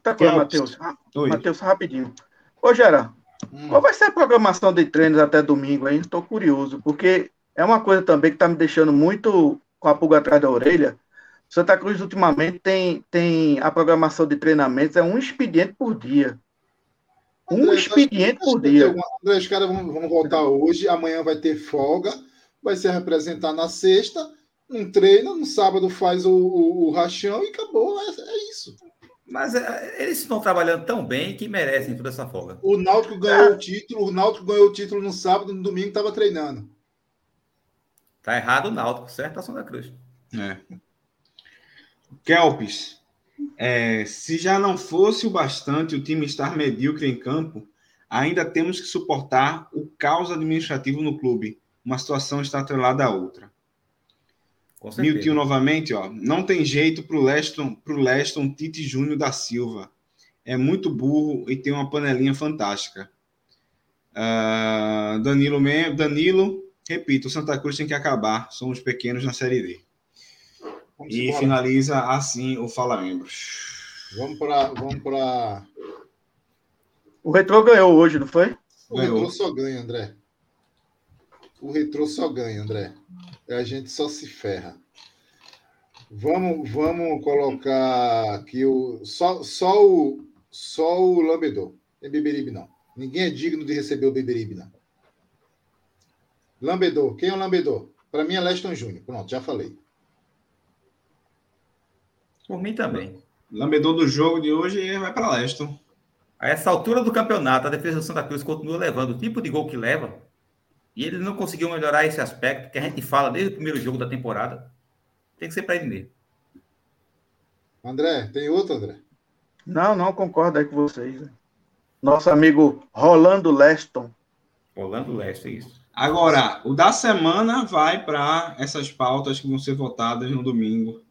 S5: Tá aqui, Matheus. Matheus, rapidinho. Ô, Gera, hum. qual vai ser a programação de treinos até domingo aí? Estou curioso, porque é uma coisa também que está me deixando muito com a pulga atrás da orelha. Santa Cruz, ultimamente, tem, tem a programação de treinamentos, é um expediente por dia. Um André, expediente acho, por dia.
S1: André, os caras vão, vão voltar hoje, amanhã vai ter folga, vai se representar na sexta, um treino, no sábado faz o, o, o rachão e acabou. É, é isso.
S4: Mas é, eles estão trabalhando tão bem que merecem toda essa folga.
S1: O Náutico ganhou é. o título, o Náutico ganhou o título no sábado, no domingo estava treinando.
S4: Tá errado o Náutico, certo? Ação da Cruz.
S3: É. Kelpis. É, se já não fosse o bastante o time estar medíocre em campo, ainda temos que suportar o caos administrativo no clube. Uma situação está atrelada à outra. Milton novamente, ó. Não tem jeito para o Leston, pro Leston Tite Júnior da Silva. É muito burro e tem uma panelinha fantástica. Uh, Danilo, Danilo, repito, o Santa Cruz tem que acabar. Somos pequenos na Série D. Vamos e embora. finaliza assim o Fala Membros.
S1: Vamos para. Vamos para.
S5: O Retrô ganhou hoje, não foi?
S1: O ganhou. Retrô só ganha, André. O Retrô só ganha, André. A gente só se ferra. Vamos, vamos colocar aqui o só, só o só o Lambedor. Tem Beberibe não. Ninguém é digno de receber o Beberibe não. Lambedor. Quem é o Lambedor? Para mim é Leston Júnior. Pronto, já falei.
S4: Por mim também.
S3: Lambedor do jogo de hoje vai para Leston.
S4: A essa altura do campeonato, a defesa do Santa Cruz continua levando o tipo de gol que leva. E ele não conseguiu melhorar esse aspecto que a gente fala desde o primeiro jogo da temporada. Tem que ser para ele mesmo.
S1: André, tem outro, André?
S5: Não, não concordo aí com vocês. Né? Nosso amigo Rolando Leston.
S4: Rolando Leston, isso.
S3: Agora, o da semana vai para essas pautas que vão ser votadas no domingo.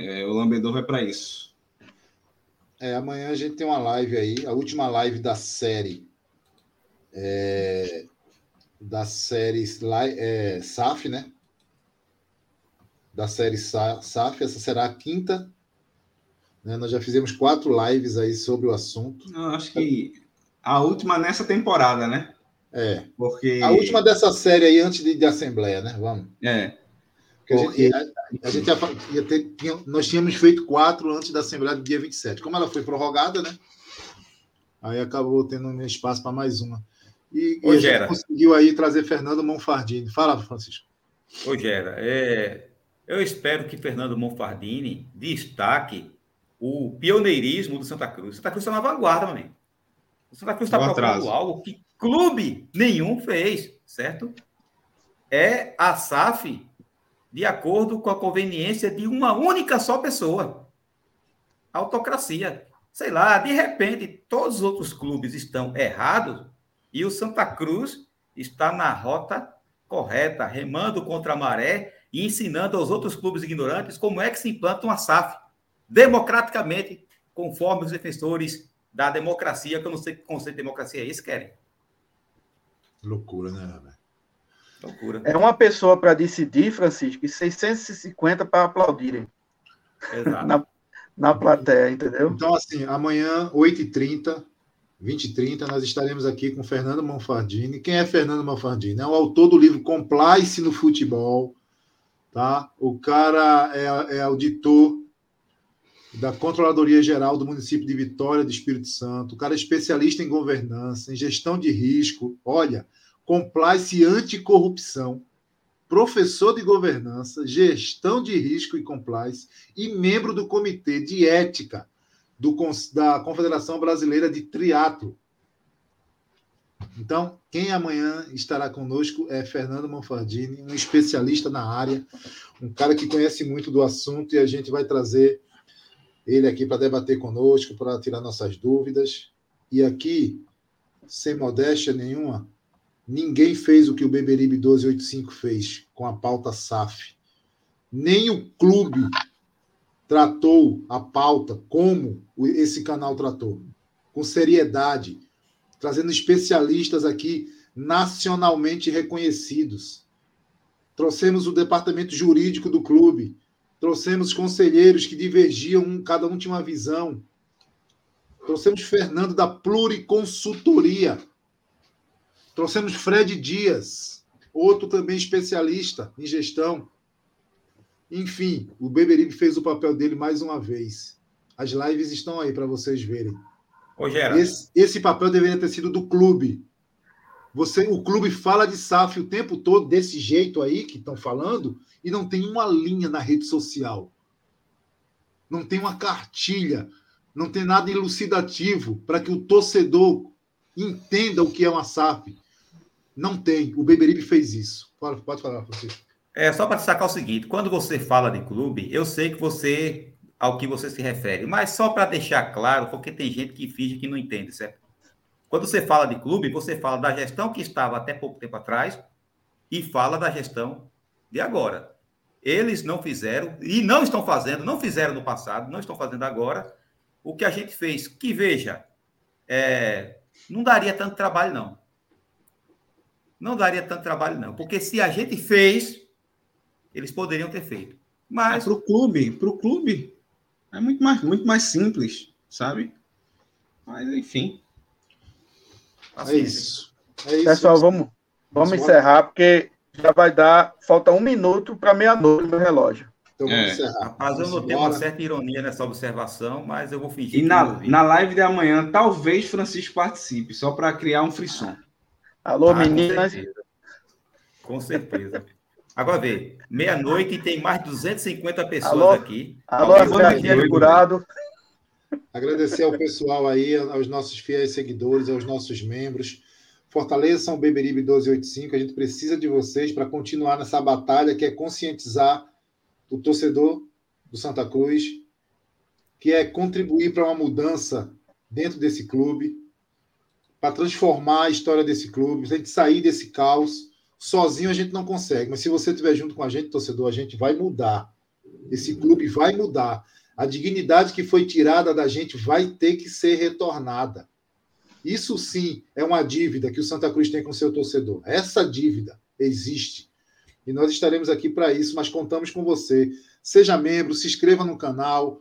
S3: É, o Lambedor vai para isso.
S1: É, amanhã a gente tem uma live aí, a última live da série. É, da série é, SAF, né? Da série SAF, essa será a quinta. Né? Nós já fizemos quatro lives aí sobre o assunto.
S3: Não, acho que a última nessa temporada, né?
S1: É.
S3: Porque...
S1: A última dessa série aí antes de, de Assembleia, né? Vamos.
S3: É.
S1: Porque... A gente, a, gente ia, ia ter, nós tínhamos feito quatro antes da Assembleia do dia 27. Como ela foi prorrogada, né? Aí acabou tendo espaço para mais uma. E, e a gente conseguiu aí trazer Fernando Monfardini. Fala, Francisco.
S4: Ô, Gera, é, eu espero que Fernando Monfardini destaque o pioneirismo do Santa Cruz. Santa Cruz está na vanguarda, mano. O Santa Cruz está procurando algo que clube nenhum fez, certo? É a SAF de acordo com a conveniência de uma única só pessoa. Autocracia. Sei lá, de repente, todos os outros clubes estão errados e o Santa Cruz está na rota correta, remando contra a maré e ensinando aos outros clubes ignorantes como é que se implanta uma SAF democraticamente, conforme os defensores da democracia, que eu não sei que conceito de democracia é esse, querem.
S1: Loucura, né?
S5: Loucura. É uma pessoa para decidir, Francisco, e 650 para aplaudirem. Exato. na, na plateia, entendeu?
S1: Então, assim, amanhã, 8h30, 20h30, nós estaremos aqui com Fernando Monfardini. Quem é Fernando Monfardini? É o autor do livro Complice no Futebol. Tá? O cara é, é auditor da Controladoria Geral do município de Vitória do Espírito Santo. O cara é especialista em governança, em gestão de risco. Olha, compliance anticorrupção. professor de governança, gestão de risco e compliance e membro do Comitê de Ética do, da Confederação Brasileira de Triatlo. Então, quem amanhã estará conosco é Fernando Monfardini, um especialista na área, um cara que conhece muito do assunto e a gente vai trazer ele aqui para debater conosco, para tirar nossas dúvidas. E aqui, sem modéstia nenhuma, ninguém fez o que o Beberibe 1285 fez com a pauta SAF. Nem o clube tratou a pauta como esse canal tratou, com seriedade, trazendo especialistas aqui nacionalmente reconhecidos. Trouxemos o departamento jurídico do clube, trouxemos conselheiros que divergiam, cada um tinha uma visão. Trouxemos Fernando da Pluriconsultoria. Trouxemos Fred Dias, outro também especialista em gestão. Enfim, o Beberibe fez o papel dele mais uma vez. As lives estão aí para vocês verem.
S4: Ô,
S1: esse, esse papel deveria ter sido do clube. Você, o clube fala de SAF o tempo todo desse jeito aí que estão falando e não tem uma linha na rede social. Não tem uma cartilha, não tem nada elucidativo para que o torcedor entenda o que é uma SAF. Não tem. O Beberibe fez isso. Pode, pode falar, Francisco.
S4: É só para destacar o seguinte: quando você fala de clube, eu sei que você ao que você se refere. Mas só para deixar claro, porque tem gente que finge que não entende, certo? Quando você fala de clube, você fala da gestão que estava até pouco tempo atrás e fala da gestão de agora. Eles não fizeram e não estão fazendo, não fizeram no passado, não estão fazendo agora o que a gente fez. Que veja, é, não daria tanto trabalho, não. Não daria tanto trabalho, não. Porque se a gente fez, eles poderiam ter feito. Mas.
S3: É, para o clube, para o clube, é muito mais, muito mais simples, sabe? Mas, enfim.
S1: É isso.
S5: É isso. Pessoal, vamos, vamos encerrar, porque já vai dar. Falta um minuto para meia-noite no relógio.
S4: Então vamos é. encerrar. Rapaz, eu notei uma certa ironia nessa observação, mas eu vou fingir.
S3: E na, na live de amanhã, talvez Francisco participe, só para criar um frisson.
S5: Alô, ah, meninas.
S4: Com certeza. Com certeza. Agora vê, meia-noite e tem mais de 250 pessoas
S5: alô,
S4: aqui.
S5: Alô, Serginho Curado.
S1: Agradecer ao pessoal aí, aos nossos fiéis seguidores, aos nossos membros. Fortaleçam o Beberibe 1285. A gente precisa de vocês para continuar nessa batalha que é conscientizar o torcedor do Santa Cruz, que é contribuir para uma mudança dentro desse clube, para transformar a história desse clube, a gente sair desse caos Sozinho a gente não consegue, mas se você estiver junto com a gente, torcedor, a gente vai mudar. Esse clube vai mudar. A dignidade que foi tirada da gente vai ter que ser retornada. Isso sim é uma dívida que o Santa Cruz tem com seu torcedor. Essa dívida existe. E nós estaremos aqui para isso, mas contamos com você. Seja membro, se inscreva no canal,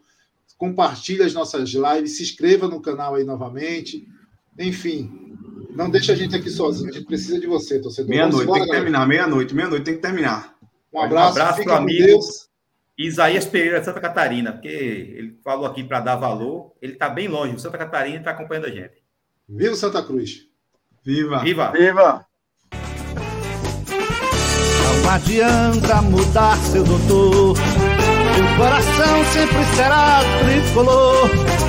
S1: compartilhe as nossas lives, se inscreva no canal aí novamente. Enfim, não deixa a gente aqui sozinho. A gente precisa de você, torcedor.
S3: Meia-noite, tem que terminar. Meia-noite, meia-noite, tem que terminar.
S4: Um abraço, um abraço para o amigo Deus. Isaías Pereira de Santa Catarina, porque ele falou aqui para dar valor. Ele está bem longe, Santa Catarina está acompanhando a gente.
S1: Viva Santa Cruz!
S3: Viva!
S4: Viva!
S5: Viva!
S6: Não adianta mudar seu doutor, meu coração sempre será tricolor.